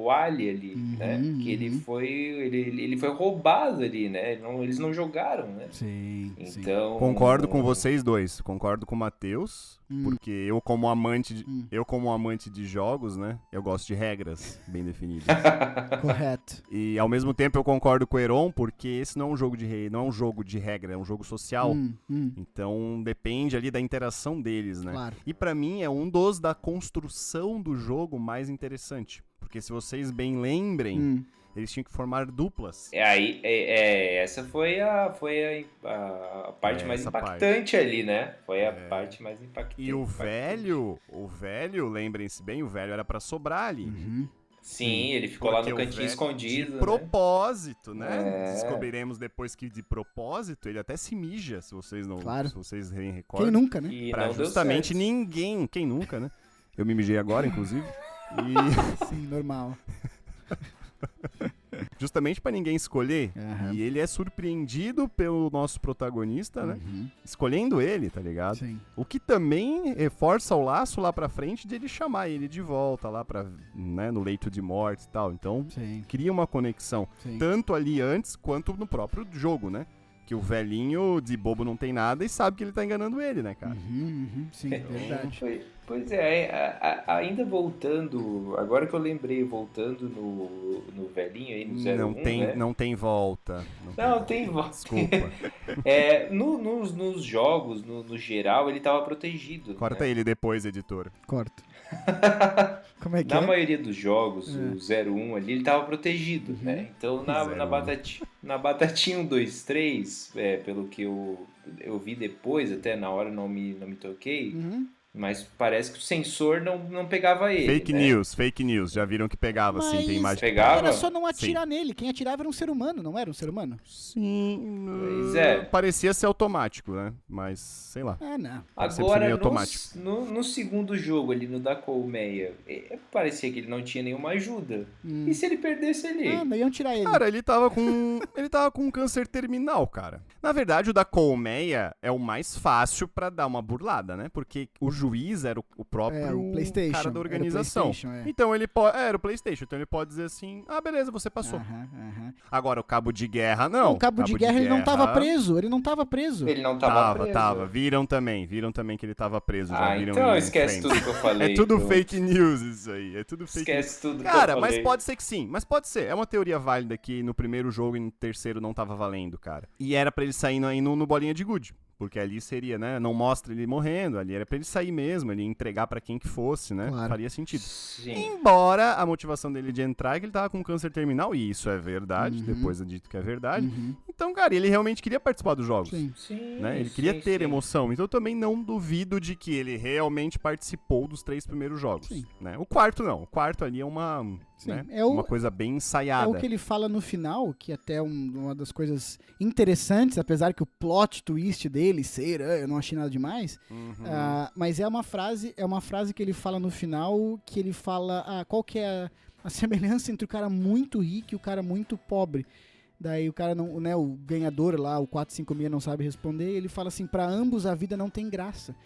Speaker 2: o Ali ali,
Speaker 1: Uhum,
Speaker 2: né? Que ele
Speaker 1: uhum.
Speaker 2: foi, ele, ele foi roubado ali, né? Ele não- eles não jogaram, né?
Speaker 1: Sim, sim.
Speaker 2: Então
Speaker 3: Concordo com vocês dois. Concordo com o Matheus,
Speaker 1: Hum.
Speaker 3: porque eu como amante de,
Speaker 1: Hum.
Speaker 3: eu como amante de jogos, né? Eu gosto de regras bem definidas.
Speaker 1: Correto.
Speaker 3: e ao mesmo tempo eu concordo com o Heron, porque esse não é um jogo de rei, não é um jogo de regra, é um jogo social.
Speaker 1: Hum, hum,
Speaker 3: Então depende ali da interação deles, né?
Speaker 1: Claro.
Speaker 3: E pra mim é um dos da construção do jogo mais interessante, porque se vocês bem lembrem,
Speaker 1: Hum.
Speaker 3: Eles tinham que formar duplas.
Speaker 2: É, aí, é, é, essa foi a, foi a, a- parte
Speaker 3: É,
Speaker 2: mais impactante ali, né? Foi a
Speaker 3: É.
Speaker 2: parte mais impactante.
Speaker 3: E o
Speaker 2: impactante.
Speaker 3: velho, o velho, lembrem-se bem, o velho era pra sobrar ali.
Speaker 1: Uhum.
Speaker 2: Sim, ele ficou lá no cantinho escondido.
Speaker 3: De
Speaker 2: né?
Speaker 3: propósito, né?
Speaker 2: É.
Speaker 3: Descobriremos depois que de propósito ele até se mija, se vocês não,
Speaker 1: Claro.
Speaker 3: se vocês bem
Speaker 1: Quem nunca, né?
Speaker 2: E
Speaker 3: Pra justamente ninguém, quem nunca, né? Eu me mijei agora, inclusive. E
Speaker 1: Sim, normal.
Speaker 3: justamente pra ninguém escolher.
Speaker 1: Aham.
Speaker 3: E ele é surpreendido pelo nosso protagonista, né?
Speaker 1: Uhum.
Speaker 3: Escolhendo ele, tá ligado?
Speaker 1: Sim.
Speaker 3: O que também reforça o laço lá pra frente de ele chamar ele de volta lá para, né, no leito de morte e tal. Então,
Speaker 1: Sim.
Speaker 3: cria uma conexão
Speaker 1: Sim.
Speaker 3: tanto ali antes quanto no próprio jogo, né? Que o velhinho de bobo não tem nada e sabe que ele tá enganando ele, né, cara?
Speaker 1: Uhum, uhum. Sim, verdade.
Speaker 2: Foi- pois é, a- a- ainda voltando, agora que eu lembrei, voltando no, no velhinho aí, no 01,
Speaker 3: não tem,
Speaker 2: né?
Speaker 3: não tem volta.
Speaker 2: Não, tem volta.
Speaker 3: Desculpa.
Speaker 2: É, no- nos, nos jogos, no, no geral, ele tava protegido.
Speaker 3: Corta
Speaker 2: né?
Speaker 3: ele depois, editor.
Speaker 1: Corta. Como é que
Speaker 2: Na
Speaker 1: é?
Speaker 2: maioria dos jogos,
Speaker 1: É.
Speaker 2: o 01 ali, ele tava protegido, né? Então na,
Speaker 3: 01.
Speaker 2: na, batati, na batatinha 1, 2, 3, é, pelo que eu, eu vi depois, até na hora não me, não me toquei,
Speaker 1: Uhum.
Speaker 2: Mas parece que o sensor não, não pegava ele.
Speaker 3: fake
Speaker 2: né?
Speaker 3: news, fake news. Já viram que pegava, sim, tem
Speaker 1: Mas
Speaker 3: imagem.
Speaker 2: Pegava?
Speaker 1: Era só não atirar nele. Quem atirava era um ser humano, não era um ser humano?
Speaker 3: Sim.
Speaker 2: Pois
Speaker 3: uh,
Speaker 2: é.
Speaker 3: Parecia ser automático, né? Mas, sei lá.
Speaker 1: Ah, não.
Speaker 2: Agora,
Speaker 3: meio
Speaker 2: no,
Speaker 3: automático.
Speaker 2: no, no segundo jogo ali, no da Colmeia, é, parecia que ele não tinha nenhuma ajuda.
Speaker 1: Hum.
Speaker 2: E se ele perdesse ali?
Speaker 1: Ah, daí iam tirar ele.
Speaker 3: Cara, ele tava com. ele tava com um câncer terminal, cara. Na verdade, o da colmeia é o mais fácil pra dar uma burlada, né? Porque o juiz era o, o próprio
Speaker 1: É, o PlayStation,
Speaker 3: cara
Speaker 1: era
Speaker 3: da
Speaker 1: o
Speaker 3: organização.
Speaker 1: PlayStation, é.
Speaker 3: Então ele pode. É, era o PlayStation. Então ele pode dizer assim: ah, beleza, você passou.
Speaker 1: Aham, aham.
Speaker 3: Agora, o cabo de guerra, não.
Speaker 1: o cabo, de guerra, ele não tava preso. Ele não tava preso.
Speaker 2: Ele não tava,
Speaker 3: Tava,
Speaker 2: preso.
Speaker 3: tava. Viram também. Viram também que ele tava preso. Já
Speaker 2: Ah,
Speaker 3: viram
Speaker 2: então esquece
Speaker 3: frame.
Speaker 2: tudo que eu falei.
Speaker 3: É tudo
Speaker 2: então.
Speaker 3: fake news isso aí. É tudo fake news.
Speaker 2: Esquece tudo que
Speaker 3: Cara,
Speaker 2: eu
Speaker 3: mas
Speaker 2: falei.
Speaker 3: pode ser que sim. Mas pode ser. É uma teoria válida que no primeiro jogo e no terceiro não tava valendo, cara. E era pra ele sair no, no, no bolinha de good. Porque ali seria, né? Não mostra ele morrendo, ali era pra ele sair mesmo, ele ia entregar pra quem que fosse, né?
Speaker 1: Claro.
Speaker 3: Faria sentido.
Speaker 2: Sim.
Speaker 3: Embora a motivação dele de entrar é que ele tava com câncer terminal, e isso é verdade,
Speaker 1: Uhum.
Speaker 3: depois é dito que é verdade.
Speaker 1: Uhum.
Speaker 3: Então, cara, ele realmente queria participar dos jogos.
Speaker 1: Sim.
Speaker 2: Sim.
Speaker 3: Né? Ele queria
Speaker 2: sim,
Speaker 3: ter
Speaker 2: sim.
Speaker 3: emoção. Então eu também não duvido de que ele realmente participou dos três primeiros jogos.
Speaker 1: Sim.
Speaker 3: Né? O quarto não. O quarto ali é uma,
Speaker 1: Sim,
Speaker 3: né?
Speaker 1: é o-
Speaker 3: uma coisa bem
Speaker 1: É
Speaker 3: ensaiada.
Speaker 1: o que ele fala no final, que até é um- uma das coisas interessantes, apesar que o plot twist dele ser, "Ah, eu não achei nada demais,
Speaker 3: Uhum.
Speaker 1: ah, mas é uma frase, é uma frase que ele fala no final, que ele fala, ah, qual que é a, a semelhança entre o cara muito rico e o cara muito pobre. Daí o cara não, né, o ganhador lá, o 456 não sabe responder, e ele fala assim, pra ambos a vida não tem graça.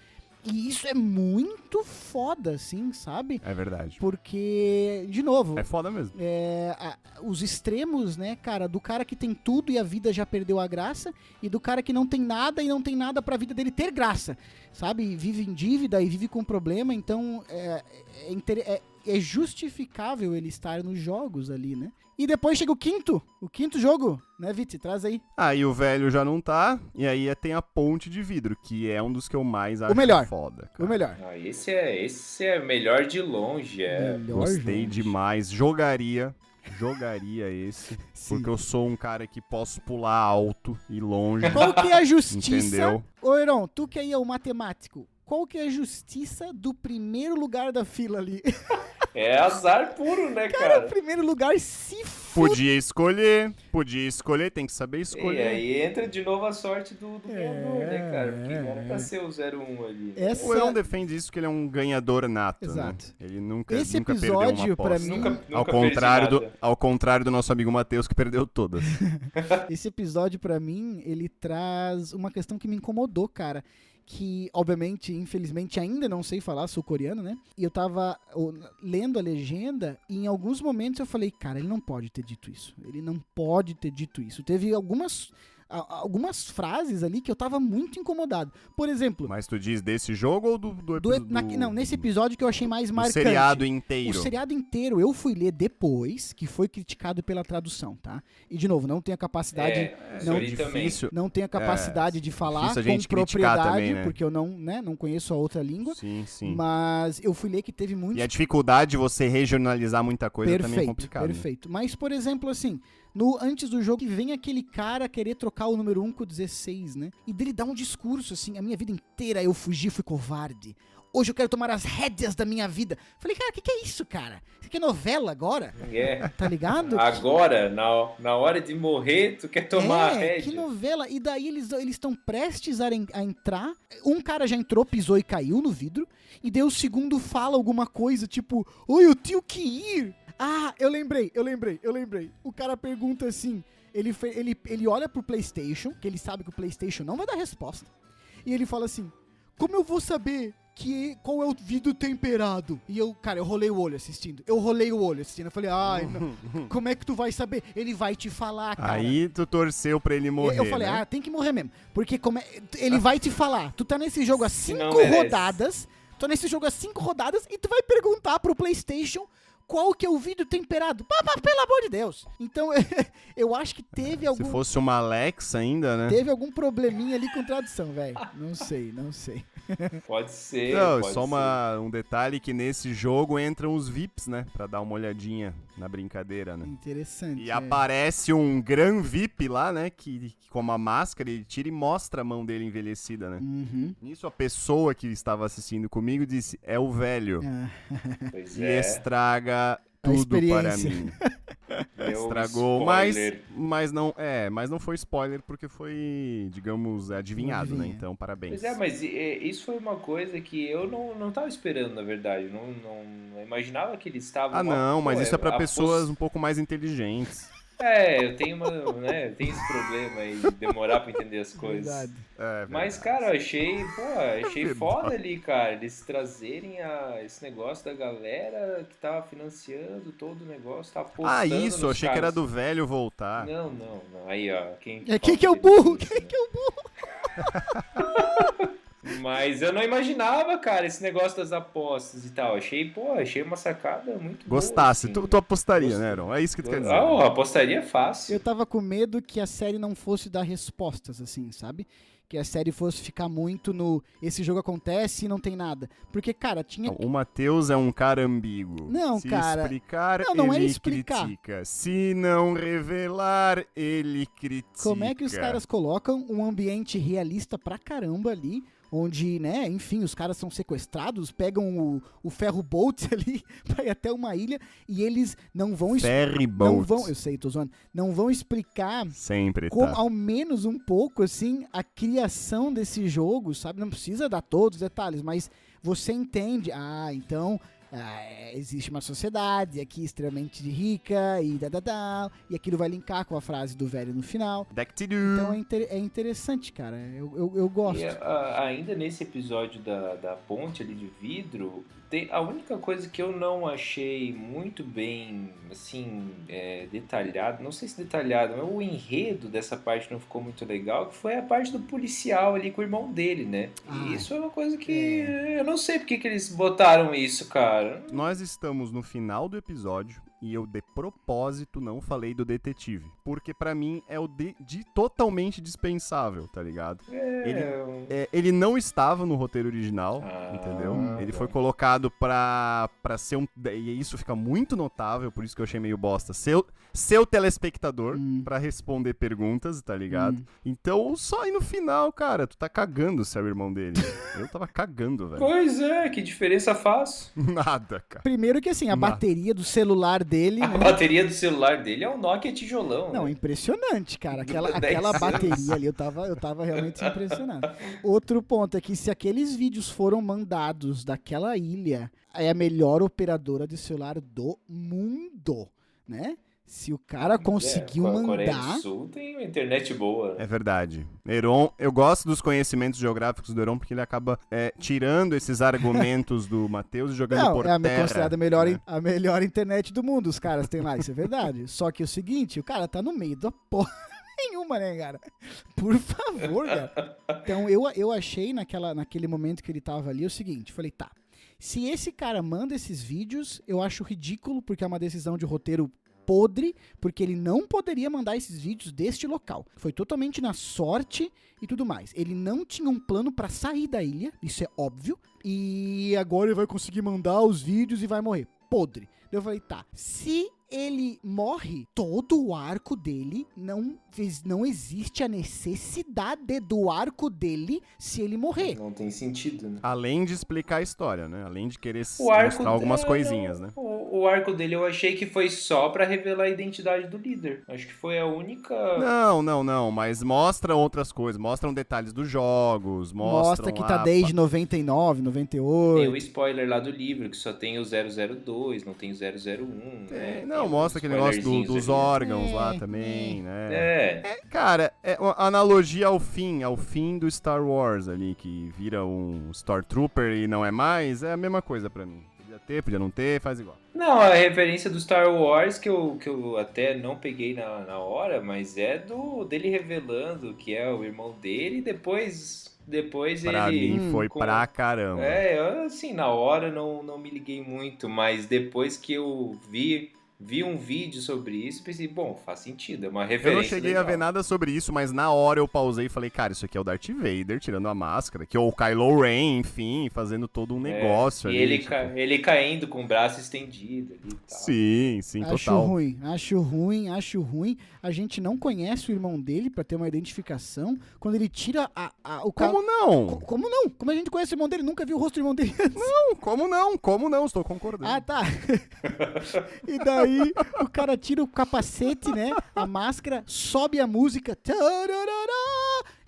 Speaker 1: E isso é muito foda, assim, sabe?
Speaker 3: É verdade.
Speaker 1: Porque, de novo,
Speaker 3: É foda mesmo.
Speaker 1: é, a- os extremos, né, cara, do cara que tem tudo e a vida já perdeu a graça, e do cara que não tem nada e não tem nada pra vida dele ter graça, sabe? Vive em dívida e vive com problema, então é, é, é- é justificável ele estar nos jogos ali, né? E depois chega o quinto, o quinto jogo, né, Viti? Traz aí.
Speaker 3: Aí o velho já não tá, e aí tem a ponte de vidro, que é um dos que eu mais acho
Speaker 1: melhor.
Speaker 3: foda.
Speaker 1: O
Speaker 3: cara.
Speaker 1: melhor.
Speaker 2: Ah, esse é esse é melhor de longe, é.
Speaker 1: Melhor
Speaker 3: Gostei
Speaker 1: jogo.
Speaker 3: demais. Jogaria. Jogaria esse.
Speaker 1: Sim.
Speaker 3: Porque eu sou um cara que posso pular alto e longe.
Speaker 1: Qual que é a justiça?
Speaker 3: Entendeu?
Speaker 1: Ô, Heron, tu que aí é o matemático, qual que é a justiça do primeiro lugar da fila ali?
Speaker 2: É azar puro, né,
Speaker 1: Cara,
Speaker 2: cara?
Speaker 1: primeiro lugar se fude.
Speaker 3: Podia escolher, podia escolher, tem que saber
Speaker 2: E
Speaker 3: escolher.
Speaker 2: aí entra de novo a sorte do, do ganhador, né, cara? Porque
Speaker 1: é,
Speaker 2: era
Speaker 1: é.
Speaker 2: pra ser o 01 ali.
Speaker 1: Essa-
Speaker 3: O Elon defende isso que ele é um ganhador nato,
Speaker 1: Exato.
Speaker 3: né? Ele nunca,
Speaker 1: Esse
Speaker 3: nunca perdeu
Speaker 1: episódio,
Speaker 3: uma
Speaker 1: pra
Speaker 3: aposta.
Speaker 1: mim-
Speaker 2: Nunca, nunca
Speaker 3: Ao contrário, do, ao contrário do nosso amigo Matheus, que perdeu todas.
Speaker 1: Esse episódio, pra mim, ele traz uma questão que me incomodou, cara. Que, obviamente, infelizmente, ainda não sei falar sul-coreano, né? E eu tava lendo a legenda e em alguns momentos eu falei, cara, ele não pode ter dito isso. Ele não pode ter dito isso. Teve algumas, algumas frases ali que eu tava muito incomodado. Por exemplo,
Speaker 3: Mas tu diz desse jogo ou do, do,
Speaker 1: na- não, nesse episódio que eu achei mais marcante.
Speaker 3: seriado
Speaker 1: O
Speaker 3: inteiro?
Speaker 1: seriado inteiro eu fui ler depois, que foi criticado pela tradução, tá? E de novo, não tenho a capacidade,
Speaker 2: É, isso
Speaker 1: não-
Speaker 2: também.
Speaker 3: difícil.
Speaker 1: não tenho a capacidade de falar com propriedade,
Speaker 3: também, né?
Speaker 1: porque eu não, né, não conheço a outra língua,
Speaker 3: Sim, sim.
Speaker 1: mas eu fui ler que teve muitos
Speaker 3: E a dificuldade de você regionalizar muita coisa também é
Speaker 1: perfeito,
Speaker 3: complicado. né?
Speaker 1: perfeito. Mas por exemplo, assim, no antes do jogo que vem aquele cara querer trocar o número 1 com o 16, né? E dele dá um discurso assim, a minha vida inteira eu fugi, fui covarde. Hoje eu quero tomar as rédeas da minha vida. Falei, cara, o que, que é isso, cara? Isso aqui é novela agora?
Speaker 2: É.
Speaker 1: Tá ligado?
Speaker 2: Agora, na, na hora de morrer, tu quer tomar a
Speaker 1: é,
Speaker 2: rédea.
Speaker 1: que novela. E daí eles estão prestes a, a entrar. Um cara já entrou, pisou e caiu no vidro. E daí o segundo fala alguma coisa, tipo, oi, eu tenho que ir. Ah, eu lembrei, eu lembrei, eu lembrei. O cara pergunta assim: ele, ele, ele olha pro PlayStation, que ele sabe que o PlayStation não vai dar resposta. E ele fala assim: Como eu vou saber que qual é o vidro temperado? E eu, cara, eu rolei o olho assistindo. Eu rolei o olho assistindo. Eu falei: Ai, não, como é que tu vai saber? Ele vai te falar, cara.
Speaker 3: Aí tu torceu pra ele morrer,
Speaker 1: Eu falei,
Speaker 3: né?
Speaker 1: ah, tem que morrer mesmo. Porque como é- ele vai te falar, tu tá nesse jogo há cinco rodadas, tu tá nesse jogo há cinco rodadas e tu vai perguntar pro Playstation qual que é o vídeo temperado. Pá, pelo amor de Deus. Então, eu acho que teve
Speaker 3: Se
Speaker 1: algum,
Speaker 3: fosse uma Alexa ainda, né?
Speaker 1: teve algum probleminha ali com tradução, velho. Não sei, não sei.
Speaker 2: Pode ser.
Speaker 3: Não,
Speaker 2: pode
Speaker 3: só
Speaker 2: ser.
Speaker 3: uma, um detalhe que nesse jogo entram os VIPs, né? Pra dar uma olhadinha na brincadeira, né?
Speaker 1: Interessante.
Speaker 3: E
Speaker 1: é.
Speaker 3: aparece um gran VIP lá, né? Que, que com uma máscara ele tira e mostra a mão dele envelhecida, né?
Speaker 1: Uhum.
Speaker 3: Nisso a pessoa que estava assistindo comigo disse: É o velho.
Speaker 1: Ah,
Speaker 2: Pois
Speaker 3: E
Speaker 2: é.
Speaker 3: estraga tudo para mim. Estragou, mas, mas não é, mas não foi spoiler porque foi, digamos, adivinhado, né? Então, parabéns.
Speaker 2: Pois é, mas é, isso foi uma coisa que eu não, não tava esperando, na verdade. Não, não, não imaginava que eles estavam.
Speaker 3: Ah, não, mas
Speaker 2: Pô,
Speaker 3: isso é pra
Speaker 2: a
Speaker 3: pessoas
Speaker 2: poss-
Speaker 3: um pouco mais inteligentes.
Speaker 2: É, eu tenho uma, né, eu tenho esse problema aí de demorar pra entender as coisas.
Speaker 1: verdade.
Speaker 3: É,
Speaker 2: Mas, cara, eu achei, pô, achei foda ali, cara, eles trazerem a, esse negócio da galera que tava financiando todo o negócio, tava apostando
Speaker 3: Ah, isso, achei que era
Speaker 2: caras.
Speaker 3: do velho voltar.
Speaker 2: Não, não, não. Aí, ó, quem
Speaker 1: É, quem que é o burro?
Speaker 2: inteligência,
Speaker 1: Quem
Speaker 2: né?
Speaker 1: que é o burro?
Speaker 2: Mas eu não imaginava, cara, esse negócio das apostas e tal. Achei, pô, achei uma sacada muito
Speaker 3: Gostasse,
Speaker 2: boa. assim.
Speaker 3: tu, tu apostaria,
Speaker 2: Gostei.
Speaker 3: né, Aaron? É isso que tu quer dizer.
Speaker 2: Ah, apostaria fácil.
Speaker 1: Eu tava com medo que a série não fosse dar respostas, assim, sabe? que a série fosse ficar muito no esse jogo acontece e não tem nada. Porque, cara, tinha.
Speaker 3: O Matheus é um cara ambíguo.
Speaker 1: Não,
Speaker 3: Se
Speaker 1: cara.
Speaker 3: explicar,
Speaker 1: Não, não é
Speaker 3: ele
Speaker 1: explicar.
Speaker 3: critica. Se não revelar, ele critica.
Speaker 1: Como é que os caras colocam um ambiente realista pra caramba ali, onde, né, enfim, os caras são sequestrados, pegam o, o ferro boat ali ir até uma ilha e eles não vão es-
Speaker 3: Ferry
Speaker 1: não vão, eu sei, tô zoando, não vão explicar
Speaker 3: Sempre
Speaker 1: como,
Speaker 3: tá.
Speaker 1: ao menos um pouco, assim, a criação desse jogo, sabe? Não precisa dar todos os detalhes, mas você entende, ah, então ah, é, existe uma sociedade aqui extremamente rica e da, da, da, e aquilo vai linkar com a frase do velho no final.
Speaker 3: Deck to do.
Speaker 1: Então é, inter- é interessante, cara. Eu, eu, eu gosto.
Speaker 2: E a- ainda nesse episódio da, da ponte ali de vidro, tem, a única coisa que eu não achei muito bem, assim, é, detalhado, não sei se detalhado, mas o enredo dessa parte não ficou muito legal, que foi a parte do policial ali com o irmão dele, né?
Speaker 1: Ah,
Speaker 2: e isso é uma coisa que eu não sei porque que eles botaram isso, cara.
Speaker 3: Nós estamos no final do episódio e eu de propósito não falei do detetive, porque pra mim é o de, de totalmente dispensável, tá ligado? Ele-
Speaker 2: É,
Speaker 3: É, ele não estava no roteiro original,
Speaker 2: Ah,
Speaker 3: entendeu? Ele
Speaker 2: tá.
Speaker 3: foi colocado pra, pra ser um. E isso fica muito notável, por isso que eu achei meio bosta. Seu, seu telespectador
Speaker 1: Hum.
Speaker 3: pra responder perguntas, tá ligado?
Speaker 1: Hum.
Speaker 3: Então, só aí no final, cara, tu tá cagando se é o irmão dele. eu tava cagando, velho.
Speaker 2: Pois é, que diferença faz?
Speaker 3: Nada, cara.
Speaker 1: Primeiro que assim, a
Speaker 3: Nada.
Speaker 1: bateria do celular dele,
Speaker 2: A
Speaker 1: né?
Speaker 2: bateria do celular dele é um Nokia tijolão.
Speaker 1: Não,
Speaker 2: né?
Speaker 1: impressionante, cara. Aquela, aquela bateria ali, eu tava, eu tava realmente impressionado. Outro ponto é que se aqueles vídeos foram mandados daquela ilha, é a melhor operadora de celular do mundo, né? Se o cara conseguiu
Speaker 2: É, a Coreia
Speaker 1: mandar.
Speaker 2: do Sul tem uma internet boa.
Speaker 3: É verdade. Heron, eu gosto dos conhecimentos geográficos do Heron porque ele acaba é, tirando esses argumentos do Matheus e jogando
Speaker 1: Não,
Speaker 3: por
Speaker 1: é a
Speaker 3: terra.
Speaker 1: considerada a melhor,
Speaker 3: né?
Speaker 1: a melhor internet do mundo, os caras têm lá, isso é verdade. Só que é o seguinte, o cara tá no meio da porra nenhuma, né, cara? Por favor, cara. Então eu, eu achei naquela, naquele momento que ele tava ali o seguinte, falei, tá. Se esse cara manda esses vídeos, eu acho ridículo, porque é uma decisão de roteiro podre, porque ele não poderia mandar esses vídeos deste local. Foi totalmente na sorte e tudo mais. Ele não tinha um plano pra sair da ilha, isso é óbvio, e agora ele vai conseguir mandar os vídeos e vai morrer. Podre. Eu falei, tá. Se ele morre, todo o arco dele não, fez- não existe a necessidade do arco dele se ele morrer.
Speaker 2: Não tem sentido, né?
Speaker 3: Além de explicar a história, né? Além de querer s-
Speaker 2: O arco
Speaker 3: mostrar algumas
Speaker 2: é,
Speaker 3: coisinhas, né?
Speaker 2: O, o arco dele eu achei que foi só pra revelar a identidade do líder. Acho que foi a única.
Speaker 3: Não, não, não, mas mostra outras coisas, mostram detalhes dos jogos,
Speaker 1: Mostra que tá
Speaker 3: lá-
Speaker 1: desde 99,
Speaker 2: Tem o
Speaker 1: 98.
Speaker 2: spoiler lá do livro, que só tem o 002, não tem o 001.
Speaker 3: É,
Speaker 2: né?
Speaker 3: não,
Speaker 2: Tem
Speaker 3: mostra aquele negócio do- dos órgãos lá
Speaker 1: É,
Speaker 3: também, né?
Speaker 2: É.
Speaker 3: É, cara, é uma analogia ao fim, ao fim do Star Wars ali, que vira um Stormtrooper e não é mais, é a mesma coisa pra mim. Podia ter, podia não ter, faz igual.
Speaker 2: Não, a referência do Star Wars que eu, que eu até não peguei na, na hora, mas é do dele revelando que é o irmão dele e depois. Depois
Speaker 3: Pra
Speaker 2: ele.
Speaker 3: mim foi
Speaker 2: com-
Speaker 3: pra caramba.
Speaker 2: É, assim, na hora não, não me liguei muito, mas depois que eu vi, vi um vídeo sobre isso, pensei, bom, faz sentido, é uma referência.
Speaker 3: Eu não cheguei
Speaker 2: legal.
Speaker 3: a ver nada sobre isso, mas na hora eu pausei e falei, cara, isso aqui é o Darth Vader tirando a máscara, que é o Kylo Ren, enfim, fazendo todo um
Speaker 2: É,
Speaker 3: negócio
Speaker 2: e
Speaker 3: ali.
Speaker 2: ele,
Speaker 3: tipo,
Speaker 2: ca- ele caindo com o braço estendido ali e tal.
Speaker 3: Sim, sim,
Speaker 1: Acho
Speaker 3: total.
Speaker 1: ruim, acho ruim, acho ruim. A gente não conhece o irmão dele pra ter uma identificação. Quando ele tira a, a- o ca-
Speaker 3: Como não?
Speaker 1: Co- Como não? Como a gente conhece o irmão dele? Nunca viu o rosto do irmão dele antes.
Speaker 3: Não, como não? Como não? Estou concordando.
Speaker 1: Ah, tá. e daí o cara tira o capacete, né? A máscara, sobe a música.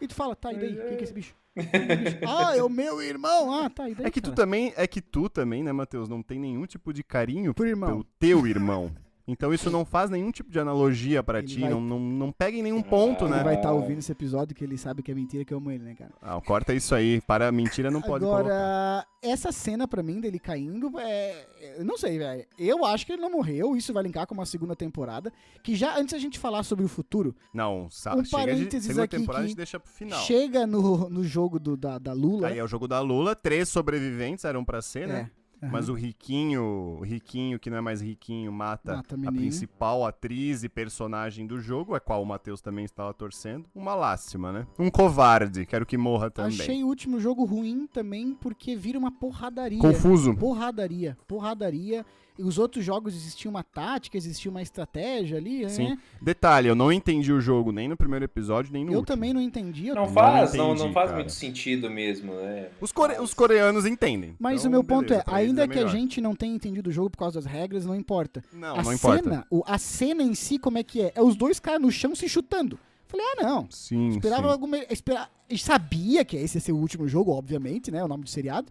Speaker 1: E tu fala, tá, e daí? Que é esse bicho? Quem que é esse bicho? Ah, é o meu irmão. Ah, tá, e daí?
Speaker 3: É que tu
Speaker 1: cara?
Speaker 3: também, é que tu também, né, Matheus, não tem nenhum tipo de carinho
Speaker 1: Por irmão.
Speaker 3: pelo teu irmão. Então isso não faz nenhum tipo de analogia pra
Speaker 1: Ele
Speaker 3: ti,
Speaker 1: vai-
Speaker 3: não, não, não pega em nenhum ponto,
Speaker 1: Ele
Speaker 3: né?
Speaker 1: vai estar ouvindo esse episódio que ele sabe que é mentira que eu amo ele, né, cara?
Speaker 3: Ah, corta isso aí, para mentira não pode colocar.
Speaker 1: Agora, essa cena pra mim dele caindo, é. Eu não sei, velho. Eu acho que ele não morreu. Isso vai linkar com uma segunda temporada. Que já antes a gente falar sobre o futuro,
Speaker 3: Não, sa-
Speaker 1: Um
Speaker 3: chega de
Speaker 1: parênteses
Speaker 3: segunda
Speaker 1: aqui
Speaker 3: temporada a gente deixa pro final.
Speaker 1: chega no, no jogo do, da, da Lula.
Speaker 3: Aí é o jogo da Lula, três sobreviventes eram pra ser, né? Mas o riquinho, o riquinho que não é mais riquinho, mata,
Speaker 1: Mata a
Speaker 3: principal atriz e personagem do jogo, a qual o Matheus também estava torcendo. Uma lástima, né? Um covarde, quero que morra também.
Speaker 1: Achei o último jogo ruim também porque vira uma porradaria.
Speaker 3: Confuso.
Speaker 1: Porradaria, porradaria. E os outros jogos existia uma tática, existia uma estratégia ali, né?
Speaker 3: Sim. Detalhe, eu não entendi o jogo nem no primeiro episódio, nem no
Speaker 1: Eu
Speaker 3: último.
Speaker 1: também não entendi. eu-
Speaker 2: Não faz, não,
Speaker 3: entendi,
Speaker 2: não faz
Speaker 3: cara.
Speaker 2: muito sentido mesmo, né?
Speaker 3: Os, core- os coreanos entendem.
Speaker 1: Mas
Speaker 3: Então,
Speaker 1: o meu ponto
Speaker 3: beleza,
Speaker 1: é, ainda que a
Speaker 3: melhor.
Speaker 1: gente não tenha entendido o jogo por causa das regras, não importa.
Speaker 3: Não,
Speaker 1: a
Speaker 3: não
Speaker 1: cena,
Speaker 3: importa.
Speaker 1: o- a cena em si, como é que é? É os dois caras no chão se chutando. Falei, ah, não.
Speaker 3: Sim,
Speaker 1: Esperava
Speaker 3: sim.
Speaker 1: alguma. Espera, sabia que esse ia ser o último jogo, obviamente, né? O nome do seriado.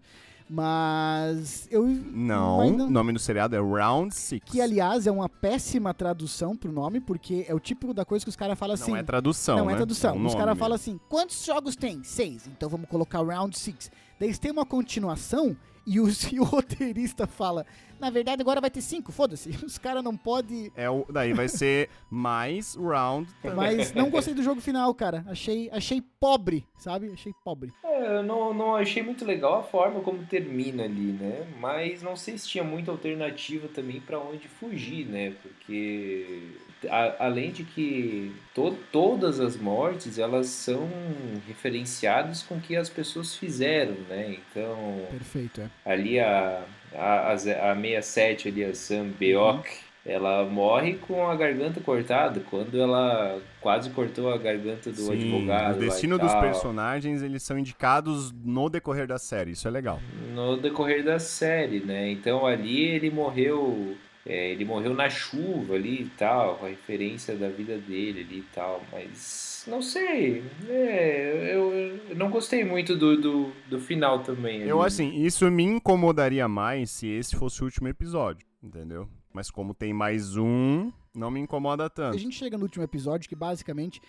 Speaker 1: Mas eu.
Speaker 3: Não, o nome do seriado é Round Six.
Speaker 1: Que, aliás, é uma péssima tradução pro nome, porque é o tipo da coisa que os caras falam assim.
Speaker 3: Não é tradução,
Speaker 1: Não
Speaker 3: né?
Speaker 1: é tradução.
Speaker 3: um
Speaker 1: Os caras falam assim: quantos jogos tem? Seis. Então vamos colocar round six. Daí eles têm uma continuação e o, e o roteirista fala: na verdade agora vai ter cinco, foda-se. Os caras não podem.
Speaker 3: É o, daí vai ser mais Round também.
Speaker 1: Mas não gostei do jogo final, cara. Achei, achei pobre, sabe? Achei pobre.
Speaker 2: É, eu não, não achei muito legal a forma como termina ali, né? Mas não sei se tinha muita alternativa também pra onde fugir, né? Porque a- além de que to- todas as mortes elas são referenciadas com o que as pessoas fizeram, né? Então
Speaker 1: Perfeito, é.
Speaker 2: ali a, a, a, ze- a 67 ali, a Sam Beok, ela morre com a garganta cortada, quando ela quase cortou a garganta do
Speaker 3: Sim,
Speaker 2: advogado.
Speaker 3: o destino dos
Speaker 2: tal.
Speaker 3: personagens, eles são indicados no decorrer da série, isso é legal.
Speaker 2: no decorrer da série, né? Então ali ele morreu, é, ele morreu na chuva ali e tal, com a referência da vida dele ali e tal, mas não sei, é, eu, eu não gostei muito do, do, do final também.
Speaker 3: Eu,
Speaker 2: ali.
Speaker 3: assim, isso me incomodaria mais se esse fosse o último episódio, entendeu? Mas como tem mais um, não me incomoda
Speaker 1: A
Speaker 3: tanto.
Speaker 1: gente chega no último episódio que basicamente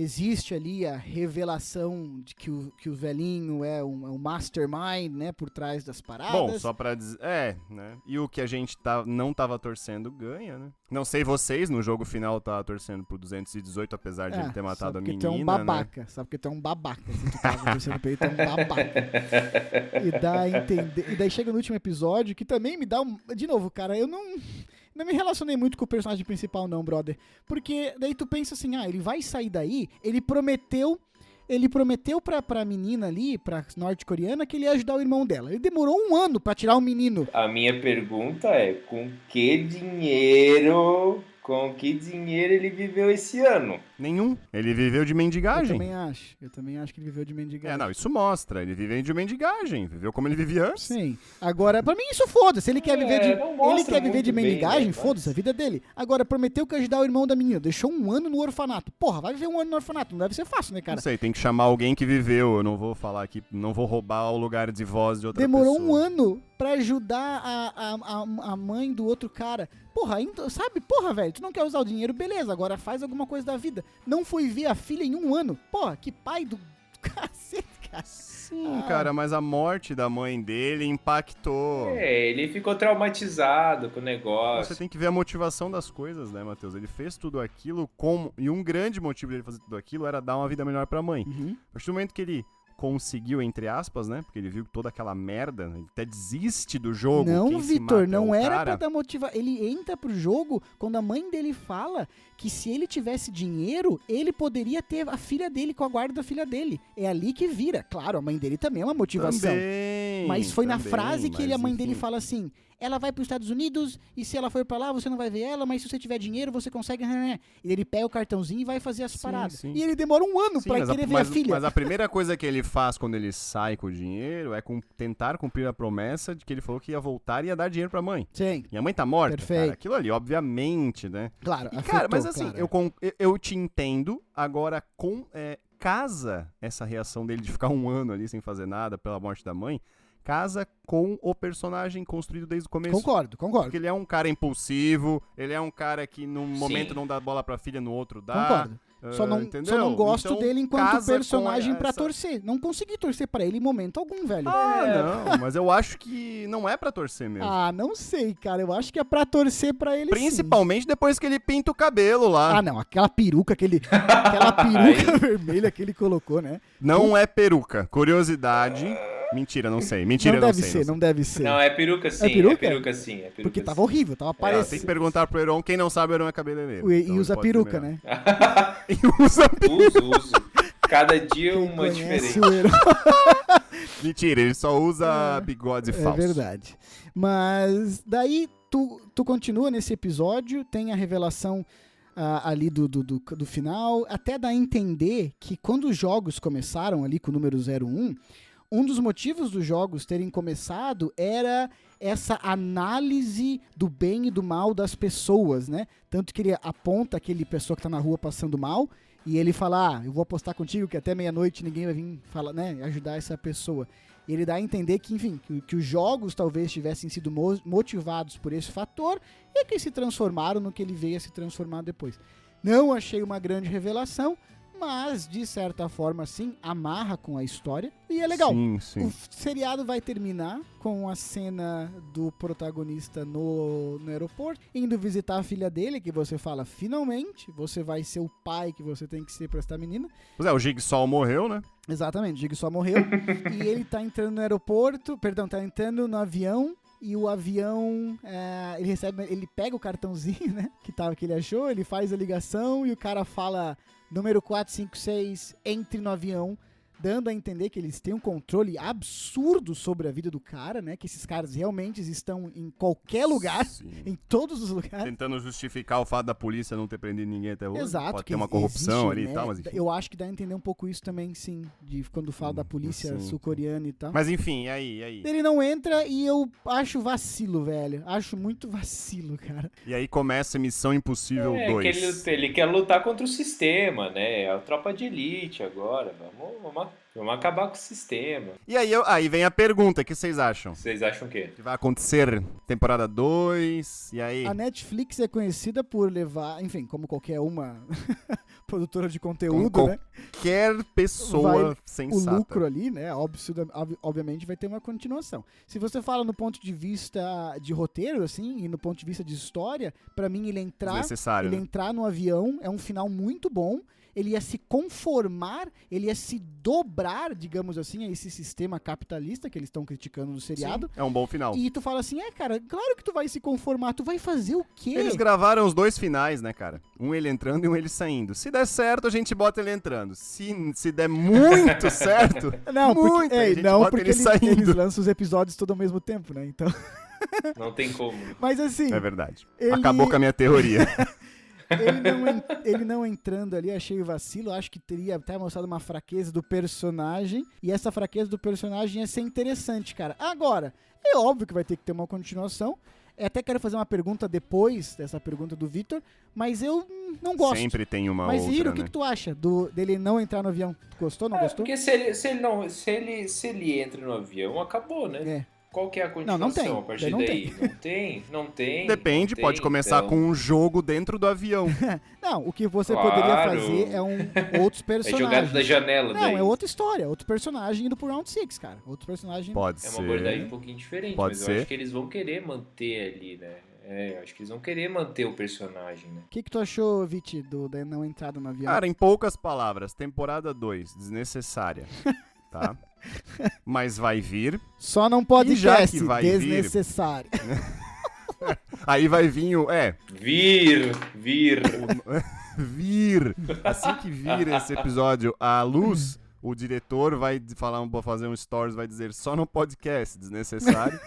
Speaker 1: existe ali a revelação de que o, que o velhinho é um, é um mastermind, né, por trás das paradas.
Speaker 3: Bom, só pra dizer. É, né? E o que a gente tá, não tava torcendo ganha, né? Não sei vocês, no jogo final tava torcendo pro 218, apesar de ele ter matado a
Speaker 1: que
Speaker 3: menina.
Speaker 1: tu é um
Speaker 3: né?
Speaker 1: babaca, sabe que tu é um babaca. Se tu tava torcendo pra ele, tu é um babaca. E, dá a entender, e daí chega no último episódio que também me dá um. De novo, cara, eu não. Não me relacionei muito com o personagem principal, não, brother. Porque daí tu pensa assim, ah, ele vai sair daí, ele prometeu. Ele prometeu pra, pra menina ali, pra norte-coreana, que ele ia ajudar o irmão dela. Ele demorou um ano pra tirar o menino.
Speaker 2: A minha pergunta é, com que dinheiro, com que dinheiro ele viveu esse ano?
Speaker 3: Nenhum. Ele viveu de
Speaker 1: Eu
Speaker 3: mendigagem.
Speaker 1: também acho. Eu também acho que ele viveu de mendigagem.
Speaker 3: É, não, isso mostra. Ele viveu de mendigagem. Viveu como ele vivia antes.
Speaker 1: Sim. Agora, pra mim isso foda-se. Ele quer
Speaker 2: É,
Speaker 1: viver de, ele quer viver de
Speaker 2: bem,
Speaker 1: mendigagem,
Speaker 2: né,
Speaker 1: foda-se, a vida dele. Agora, prometeu que ia ajudar o irmão da menina. Deixou um ano no orfanato. Porra, vai viver um ano no orfanato. Não deve ser fácil, né, cara?
Speaker 3: Não sei, tem que chamar alguém que viveu. Eu não vou falar aqui, não vou roubar o lugar de voz de outra
Speaker 1: Demorou
Speaker 3: pessoa.
Speaker 1: um ano pra ajudar a, a, a, a mãe do outro cara. Porra, ainda, sabe? Porra, velho, tu não quer usar o dinheiro, beleza. Agora faz alguma coisa da vida. Não foi ver a filha em um ano. Porra, que pai do cacete, cara.
Speaker 3: Sim,
Speaker 1: Ah.
Speaker 3: cara, mas a morte da mãe dele impactou.
Speaker 2: É, ele ficou traumatizado com o negócio.
Speaker 3: Você tem que ver a motivação das coisas, né, Matheus? Ele fez tudo aquilo como. E um grande motivo dele fazer tudo aquilo era dar uma vida melhor pra mãe.
Speaker 1: Uhum.
Speaker 3: A partir do momento que ele conseguiu, entre aspas, né? Porque ele viu toda aquela merda, ele até desiste do jogo.
Speaker 1: Não, Vitor,
Speaker 3: é
Speaker 1: não era
Speaker 3: cara.
Speaker 1: pra dar motivação. Ele entra pro jogo quando a mãe dele fala que se ele tivesse dinheiro, ele poderia ter a filha dele com a guarda da filha dele. É ali que vira. Claro, a mãe dele também é uma motivação.
Speaker 3: Também,
Speaker 1: mas foi na
Speaker 3: também,
Speaker 1: frase que ele, a mãe dele
Speaker 3: enfim.
Speaker 1: fala assim: ela vai para os Estados Unidos e se ela for pra lá, você não vai ver ela, mas se você tiver dinheiro, você consegue. E ele pega o cartãozinho e vai fazer as
Speaker 3: Sim,
Speaker 1: paradas.
Speaker 3: sim.
Speaker 1: E ele demora um ano pra
Speaker 3: mas, a,
Speaker 1: querer ver
Speaker 3: mas-
Speaker 1: a filha.
Speaker 3: mas a primeira coisa que ele faz quando ele sai com o dinheiro é com- tentar cumprir a promessa de que ele falou que ia voltar e ia dar dinheiro pra mãe.
Speaker 1: Sim,
Speaker 3: E a mãe tá morta,
Speaker 1: Perfeito.
Speaker 3: cara. Aquilo ali, obviamente, né?
Speaker 1: claro.
Speaker 3: E,
Speaker 1: afetou,
Speaker 3: cara, mas assim,
Speaker 1: claro.
Speaker 3: eu- eu te entendo. Agora, com é, casa essa reação dele de ficar um ano ali sem fazer nada pela morte da mãe, casa com o personagem construído desde o começo.
Speaker 1: Concordo, concordo.
Speaker 3: Porque ele é um cara impulsivo, ele é um cara que num momento
Speaker 2: Sim.
Speaker 3: não dá bola pra filha, no outro dá.
Speaker 1: Concordo. Só
Speaker 3: ah,
Speaker 1: não,
Speaker 3: entendeu?
Speaker 1: só não gosto
Speaker 3: Então,
Speaker 1: dele enquanto personagem
Speaker 3: essa-
Speaker 1: torcer. Não consegui torcer pra ele em momento algum, velho.
Speaker 3: Ah,
Speaker 2: É.
Speaker 3: não, mas eu acho que não é pra torcer mesmo.
Speaker 1: Ah, não sei, cara. Eu acho que é pra torcer pra ele sim.
Speaker 3: Principalmente depois que ele pinta o cabelo lá.
Speaker 1: Ah, não. Aquela peruca que ele... aquela peruca vermelha que ele colocou, né?
Speaker 3: Não é peruca. Curiosidade. Mentira, não sei. Mentira,
Speaker 1: não
Speaker 3: não,
Speaker 1: deve
Speaker 3: sei.
Speaker 1: ser,
Speaker 3: não sei.
Speaker 1: não deve ser.
Speaker 2: Não, é peruca sim. É
Speaker 1: peruca?
Speaker 2: peruca, sim. É peruca
Speaker 1: Porque
Speaker 2: sim.
Speaker 1: tava horrível, tava
Speaker 3: Ah, tem que
Speaker 1: parecendo.
Speaker 3: perguntar pro Heron. Quem não sabe, o Heron é cabeleireiro.
Speaker 1: e
Speaker 3: Então
Speaker 1: e usa peruca, né?
Speaker 3: E usa peruca.
Speaker 2: Uso, uso. Cada dia
Speaker 1: Quem
Speaker 2: uma diferente.
Speaker 3: Mentira, ele só usa bigode
Speaker 1: É
Speaker 3: falso.
Speaker 1: verdade. Mas daí tu, tu continua nesse episódio, tem a revelação ah, ali do, do, do, do final, até dá a entender que quando os jogos começaram ali com o número 01, um dos motivos dos jogos terem começado era essa análise do bem e do mal das pessoas, né? Tanto que ele aponta aquele pessoa que tá na rua passando mal e ele fala: ah, eu vou apostar contigo que até meia-noite ninguém vai vir falar, né, ajudar essa pessoa. E ele dá a entender que, enfim, que, que os jogos talvez tivessem sido mo- motivados por esse fator e que se transformaram no que ele veio a se transformar depois. Não achei uma grande revelação, mas de certa forma, sim, amarra com a história e é legal.
Speaker 3: Sim, sim.
Speaker 1: O seriado vai terminar com a cena do protagonista no, no aeroporto, indo visitar a filha dele, que você fala, finalmente, você vai ser o pai que você tem que ser pra essa menina.
Speaker 3: Pois é, o Jigsaw morreu, né?
Speaker 1: Exatamente, o só morreu. e ele tá entrando no aeroporto, perdão, tá entrando no avião. E o avião, é, ele recebe, ele pega o cartãozinho, né, que, tava, que ele achou, ele faz a ligação e o cara fala número 456, entre no avião, dando a entender que eles têm um controle absurdo sobre a vida do cara, né, que esses caras realmente estão em qualquer lugar,
Speaker 3: Sim.
Speaker 1: em todos os lugares.
Speaker 3: Tentando justificar o fato da polícia não ter prendido ninguém até hoje.
Speaker 1: Exato.
Speaker 3: Pode
Speaker 1: que
Speaker 3: ter uma corrupção
Speaker 1: existe,
Speaker 3: ali
Speaker 1: né?
Speaker 3: e tal, mas enfim.
Speaker 1: Eu acho que dá a entender um pouco isso também, sim, de quando fala da polícia
Speaker 3: sim.
Speaker 1: sul-coreana e tal.
Speaker 3: Mas enfim, e aí, aí?
Speaker 1: Ele não entra e eu acho vacilo, velho. Acho muito vacilo, cara.
Speaker 3: E aí começa Missão Impossível
Speaker 2: É,
Speaker 3: 2.
Speaker 2: que ele, ele quer lutar contra o sistema, né? É a tropa de elite agora. Vamos, vamos, vamos acabar com o sistema.
Speaker 3: E aí, eu- aí vem a pergunta, o que vocês acham?
Speaker 2: Vocês acham o quê?
Speaker 3: Que vai acontecer temporada 2, e aí?
Speaker 1: A Netflix é conhecida por levar, enfim, como qualquer uma produtora de conteúdo,
Speaker 3: Como
Speaker 1: né?
Speaker 3: Qualquer pessoa
Speaker 1: Vai-
Speaker 3: sensata.
Speaker 1: O lucro ali, né? Obviamente vai ter uma continuação. Se você fala no ponto de vista de roteiro, assim, e no ponto de vista de história, pra mim ele entrar ele
Speaker 3: né?
Speaker 1: entrar no avião é um final muito bom. Ele ia se conformar, ele ia se dobrar, digamos assim, a esse sistema capitalista que eles estão criticando no seriado.
Speaker 3: É um bom final.
Speaker 1: E tu fala assim, é, cara, claro que tu vai se conformar, tu vai fazer o quê?
Speaker 3: Eles gravaram os dois finais, né, cara? Um ele entrando e um ele saindo. Se der certo, a gente bota ele entrando. Se, se der muito certo,
Speaker 1: Não, porque,
Speaker 3: muito, a
Speaker 1: é,
Speaker 3: gente
Speaker 1: não,
Speaker 3: bota
Speaker 1: porque
Speaker 3: ele
Speaker 1: eles,
Speaker 3: saindo.
Speaker 1: eles lançam os episódios todos ao mesmo tempo, né? Então,
Speaker 2: Não tem como.
Speaker 1: mas assim,
Speaker 3: é verdade.
Speaker 1: Ele-
Speaker 3: Acabou com a minha teoria.
Speaker 1: ele não, en- ele não entrando ali, achei o vacilo. Acho que teria até mostrado uma fraqueza do personagem. E essa fraqueza do personagem ia ser interessante, cara. Agora, é óbvio que vai ter que ter uma continuação. Eu até quero fazer uma pergunta depois dessa pergunta do Victor, mas eu não gosto.
Speaker 3: Sempre tem uma
Speaker 1: mas,
Speaker 3: outra,
Speaker 1: Hiro, o que,
Speaker 3: né?
Speaker 1: que tu acha do, dele não entrar no avião? Gostou, não
Speaker 2: É,
Speaker 1: gostou?
Speaker 2: porque se ele, se, ele não, se, ele, se ele entra no avião, acabou, né?
Speaker 1: É.
Speaker 2: Qual que é a
Speaker 1: Não,
Speaker 2: continuação
Speaker 1: não tem.
Speaker 2: a partir
Speaker 1: Não
Speaker 2: daí? Não tem, não tem.
Speaker 3: Depende,
Speaker 2: não
Speaker 3: pode
Speaker 2: tem,
Speaker 3: começar
Speaker 2: então-
Speaker 3: com um jogo dentro do avião.
Speaker 1: Não, o que você
Speaker 2: Claro.
Speaker 1: poderia fazer é um outros
Speaker 2: É jogado da
Speaker 1: personagens.
Speaker 2: janela
Speaker 1: não,
Speaker 2: daí.
Speaker 1: é outra história, outro personagem indo pro round 6, cara. Outro personagem.
Speaker 3: Pode
Speaker 2: É
Speaker 3: ser.
Speaker 2: uma abordagem um pouquinho diferente,
Speaker 3: Pode
Speaker 2: mas
Speaker 3: ser.
Speaker 2: eu acho que eles vão querer manter ali, né? É, eu acho que eles vão querer manter o personagem, né?
Speaker 1: O que, que tu achou, Viti, do, da não entrada no avião?
Speaker 3: Cara, em poucas palavras, temporada 2, desnecessária. Tá? Mas vai vir.
Speaker 1: Só não pode
Speaker 3: já que vai vir-
Speaker 1: desnecessário.
Speaker 3: Aí vai vir o. É,
Speaker 2: Vir, vir.
Speaker 3: vir. Assim que vir esse episódio à luz, o diretor vai falar, um- fazer um stories, vai dizer só no podcast, desnecessário.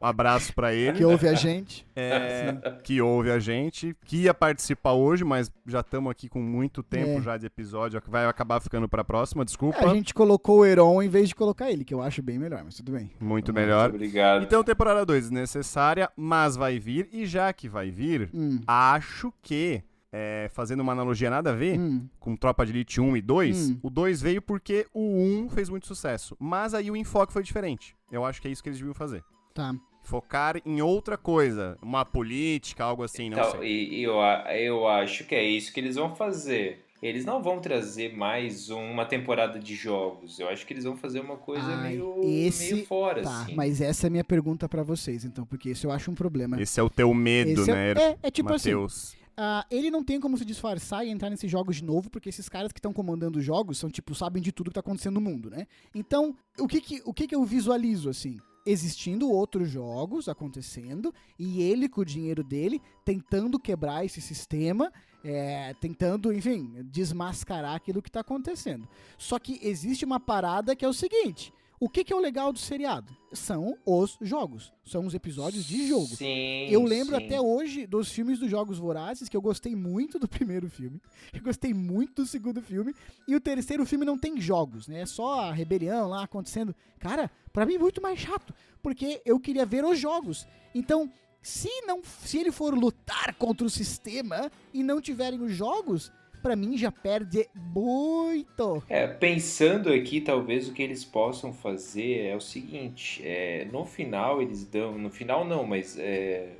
Speaker 3: Um abraço pra ele.
Speaker 1: que ouve a gente.
Speaker 3: É, que ouve a gente, que ia participar hoje, mas já estamos aqui com muito tempo
Speaker 1: É.
Speaker 3: já de episódio, que vai acabar ficando pra próxima, desculpa.
Speaker 1: A gente colocou o Heron em vez de colocar ele, que eu acho bem melhor, mas tudo bem.
Speaker 3: Muito melhor.
Speaker 2: Obrigado.
Speaker 3: Então, temporada 2 desnecessária, mas vai vir, e já que vai vir,
Speaker 1: Hum,
Speaker 3: acho que, é, fazendo uma analogia nada a ver,
Speaker 1: hum,
Speaker 3: com Tropa de Elite 1 e 2,
Speaker 1: Hum.
Speaker 3: o 2 veio porque o 1 fez muito sucesso, mas aí o enfoque foi diferente. Eu acho que é isso que eles deviam fazer.
Speaker 1: Tá.
Speaker 3: Focar em outra coisa, uma política, algo assim, não
Speaker 2: Então,
Speaker 3: sei.
Speaker 2: e, e eu, a- eu acho que é isso que eles vão fazer. Eles não vão trazer mais uma temporada de jogos. Eu acho que eles vão fazer uma coisa
Speaker 1: Ai,
Speaker 2: meio,
Speaker 1: esse-
Speaker 2: meio fora,
Speaker 1: Tá,
Speaker 2: assim.
Speaker 1: mas essa é a minha pergunta pra vocês, então, porque isso eu acho um problema.
Speaker 3: Esse é o teu medo,
Speaker 1: Esse é-
Speaker 3: né,
Speaker 1: é, é tipo assim,
Speaker 3: Matheus?
Speaker 1: ah, ele não tem como se disfarçar e entrar nesses jogos de novo, porque esses caras que estão comandando os jogos são, tipo, sabem de tudo que tá acontecendo no mundo, né? Então, o que que, o que, que eu visualizo, assim? Existindo outros jogos acontecendo e ele, com o dinheiro dele, tentando quebrar esse sistema, é, tentando, enfim, desmascarar aquilo que tá acontecendo. Só que existe uma parada que é o seguinte: o que, que é o legal do seriado? São os jogos, são os episódios de jogo.
Speaker 2: Sim.
Speaker 1: Eu lembro
Speaker 2: sim.
Speaker 1: até hoje dos filmes dos Jogos Vorazes, que eu gostei muito do primeiro filme, eu gostei muito do segundo filme, e o terceiro filme não tem jogos, né? É só a rebelião lá acontecendo. Cara, pra mim é muito mais chato, porque eu queria ver os jogos. Então, se não, se ele for lutar contra o sistema e não tiverem os jogos, pra mim já perde muito.
Speaker 2: É, pensando aqui, talvez o que eles possam fazer é o seguinte: é, no final eles dão, no final não, mas é,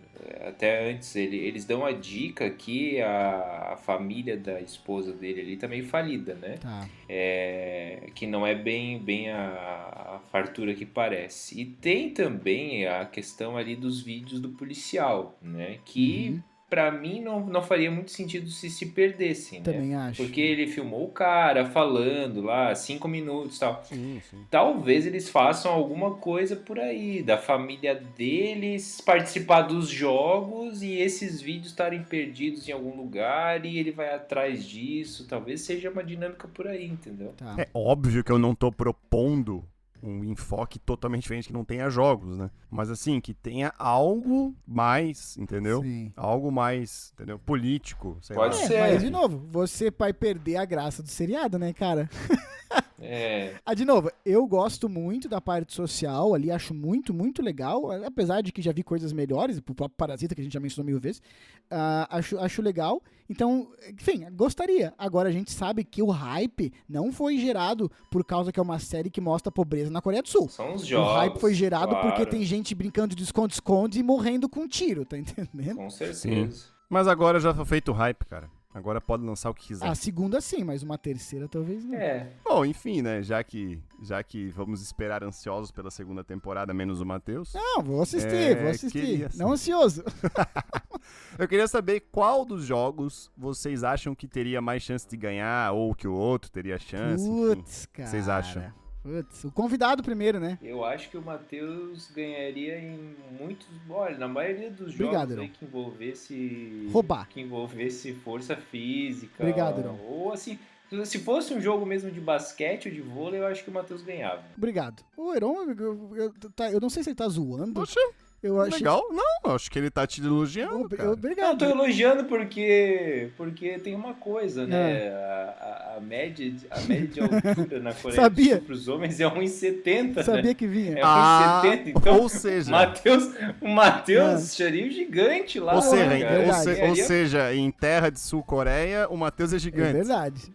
Speaker 2: até antes ele- eles dão a dica que a, a família da esposa dele ali tá meio falida, né?
Speaker 1: Tá.
Speaker 2: É, que não é bem, bem a, a fartura que parece. E tem também a questão ali dos vídeos do policial, né? Que
Speaker 1: Uhum.
Speaker 2: Pra mim não, não faria muito sentido se se perdessem, né?
Speaker 1: Também acho.
Speaker 2: Porque ele filmou o cara falando lá, cinco minutos e tal.
Speaker 3: Sim, sim.
Speaker 2: Talvez eles façam alguma coisa por aí, da família deles participar dos jogos e esses vídeos estarem perdidos em algum lugar e ele vai atrás disso. Talvez seja uma dinâmica por aí, entendeu?
Speaker 1: Tá.
Speaker 3: É óbvio que eu não tô propondo um enfoque totalmente diferente que não tenha jogos, né? Mas assim, que tenha algo mais, entendeu?
Speaker 1: Sim.
Speaker 3: Algo mais, entendeu? Político, sei
Speaker 2: Pode
Speaker 3: lá.
Speaker 1: É,
Speaker 2: ser.
Speaker 1: mas de novo, você vai perder a graça do seriado, né, cara?
Speaker 2: É.
Speaker 1: Ah, de novo, eu gosto muito da parte social ali, acho muito, muito legal, apesar de que já vi coisas melhores, o próprio Parasita, que a gente já mencionou mil vezes, ah, acho, acho legal. Então, enfim, gostaria. Agora a gente sabe que o hype não foi gerado por causa que é uma série que mostra pobreza na Coreia do Sul.
Speaker 2: São os jogos.
Speaker 1: o hype foi gerado
Speaker 2: claro,
Speaker 1: porque tem gente brincando de esconde-esconde e morrendo com tiro, tá entendendo?
Speaker 2: Com certeza.
Speaker 3: Mas agora já foi feito o hype, cara. Agora pode lançar o que quiser.
Speaker 1: A segunda sim, mas uma terceira talvez não.
Speaker 2: É.
Speaker 3: Bom, enfim, né? Já que, já que vamos esperar ansiosos pela segunda temporada, menos o Matheus.
Speaker 1: Não, vou assistir,
Speaker 3: É,
Speaker 1: vou assistir.
Speaker 3: queria.
Speaker 1: Não ansioso.
Speaker 3: Eu queria saber qual dos jogos vocês acham que teria mais chance de ganhar, ou que o outro teria chance. enfim.
Speaker 1: Putz, cara.
Speaker 3: vocês acham?
Speaker 1: Putz, o convidado primeiro, né?
Speaker 2: Eu acho que o Matheus ganharia em muitos. Olha, na maioria dos
Speaker 1: Obrigado,
Speaker 2: jogos aí que envolvesse.
Speaker 1: Roubar.
Speaker 2: Que envolvesse força física.
Speaker 1: Obrigado, Heron.
Speaker 2: Ou assim. Se fosse um jogo mesmo de basquete ou de vôlei, eu acho que o Matheus ganhava.
Speaker 1: Obrigado. O Heron, eu, eu- tá- eu não sei se ele tá zoando.
Speaker 3: Poxa,
Speaker 1: Eu achei.
Speaker 3: legal. Não, acho que ele tá te elogiando,
Speaker 1: Ob-
Speaker 3: cara.
Speaker 2: Eu
Speaker 1: Obrigado.
Speaker 2: tô elogiando porque porque tem uma coisa,
Speaker 1: É.
Speaker 2: né? A, a- a média, de- a média de altura na Coreia
Speaker 1: Sabia.
Speaker 2: do Sul pros homens é 1,70. né?
Speaker 1: Sabia que vinha.
Speaker 2: É
Speaker 3: Ah,
Speaker 2: 1,70. Então,
Speaker 3: ou seja,
Speaker 2: o Matheus, o Matheus
Speaker 1: É.
Speaker 2: seria um gigante lá.
Speaker 3: ou, seja,
Speaker 2: né,
Speaker 3: ou,
Speaker 1: verdade.
Speaker 3: se- ou seja, em terra de Sul-Coreia, o Matheus é
Speaker 1: É
Speaker 3: gigante.
Speaker 1: verdade.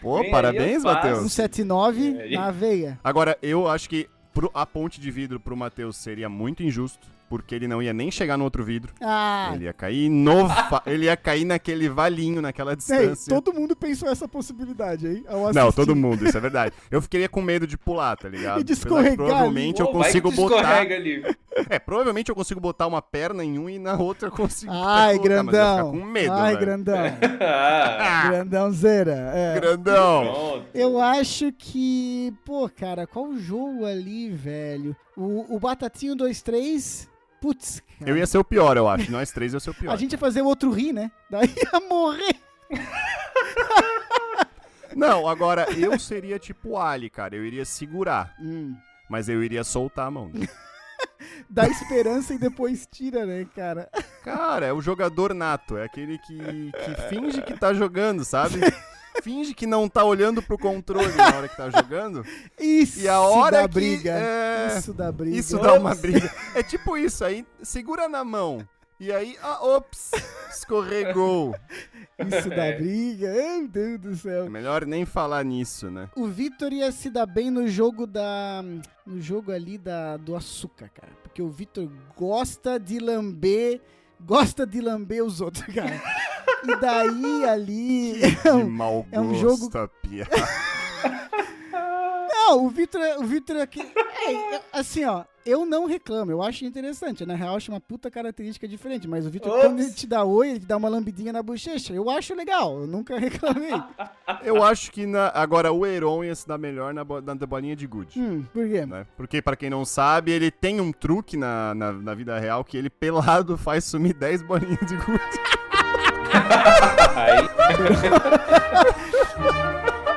Speaker 3: Pô,
Speaker 2: Ganharia
Speaker 3: parabéns,
Speaker 2: fácil.
Speaker 3: Matheus.
Speaker 1: 179
Speaker 2: É, e-
Speaker 1: na veia.
Speaker 3: Agora, eu acho que pro- a ponte de vidro pro Matheus seria muito injusto, porque ele não ia nem chegar no outro vidro.
Speaker 1: Ah,
Speaker 3: Ele ia cair no ele ia cair naquele valinho, naquela
Speaker 1: ei,
Speaker 3: distância.
Speaker 1: todo mundo pensou essa possibilidade aí.
Speaker 3: Não, todo mundo, isso é verdade. Eu ficaria com medo de pular, tá ligado?
Speaker 1: E de escorregar
Speaker 3: Provavelmente eu
Speaker 2: Pô, vai
Speaker 3: consigo
Speaker 2: que tu
Speaker 3: botar.
Speaker 2: ali.
Speaker 3: É, provavelmente eu consigo botar uma perna em um e na outra eu consigo.
Speaker 1: Ai,
Speaker 3: colocar, mas eu ia ficar
Speaker 1: grandão.
Speaker 3: com medo,
Speaker 1: Ai,
Speaker 3: velho.
Speaker 1: grandão.
Speaker 2: Ah,
Speaker 1: Grandãozeira. É.
Speaker 3: Grandão.
Speaker 1: Eu acho que. Pô, cara, qual jogo ali, velho? O, o Batatinho 23. Putz, cara.
Speaker 3: Eu ia ser o pior, eu acho. Nós três ia ser o pior.
Speaker 1: A gente ia fazer o outro rir, né? Daí ia morrer.
Speaker 3: Não, agora eu seria tipo o Ali, cara. Eu iria segurar,
Speaker 1: Hum.
Speaker 3: mas eu iria soltar a mão.
Speaker 1: Dá esperança e depois tira, né, cara?
Speaker 3: Cara, é o jogador nato. É aquele que, que finge que tá jogando, sabe? Finge que não tá olhando pro controle na hora que tá jogando.
Speaker 1: Isso
Speaker 3: E a hora
Speaker 1: da
Speaker 3: que,
Speaker 1: briga.
Speaker 3: é,
Speaker 1: Isso da briga.
Speaker 3: Isso dá uma briga. É tipo isso, aí segura na mão. E aí, ah, ops, escorregou.
Speaker 1: Isso da
Speaker 2: É.
Speaker 1: briga. Meu Deus do
Speaker 3: É
Speaker 1: céu.
Speaker 3: melhor nem falar nisso, né?
Speaker 1: O Vitor ia se dar bem no jogo da. No jogo ali da, do açúcar, cara. Porque o Vitor gosta de lamber. Gosta de lamber os outros, cara. E daí ali.
Speaker 3: De mau
Speaker 1: é um
Speaker 3: gosto,
Speaker 1: jogo-
Speaker 3: a piada.
Speaker 1: Não, o Vitor é. O Vitor é aquele. É, é, assim, ó. Eu não reclamo, eu acho interessante. Na real, acho uma puta característica diferente. Mas o Vitor, quando ele te dá oi, ele te dá uma lambidinha na bochecha. Eu acho legal, eu nunca reclamei.
Speaker 3: Eu acho que na- agora o Heron ia se dar melhor na, bo- na bolinha de gude.
Speaker 1: hum, por quê?
Speaker 3: né? Porque, pra quem não sabe, ele tem um truque na, na, na vida real que ele pelado faz sumir 10 bolinhas de gude.
Speaker 2: Aí,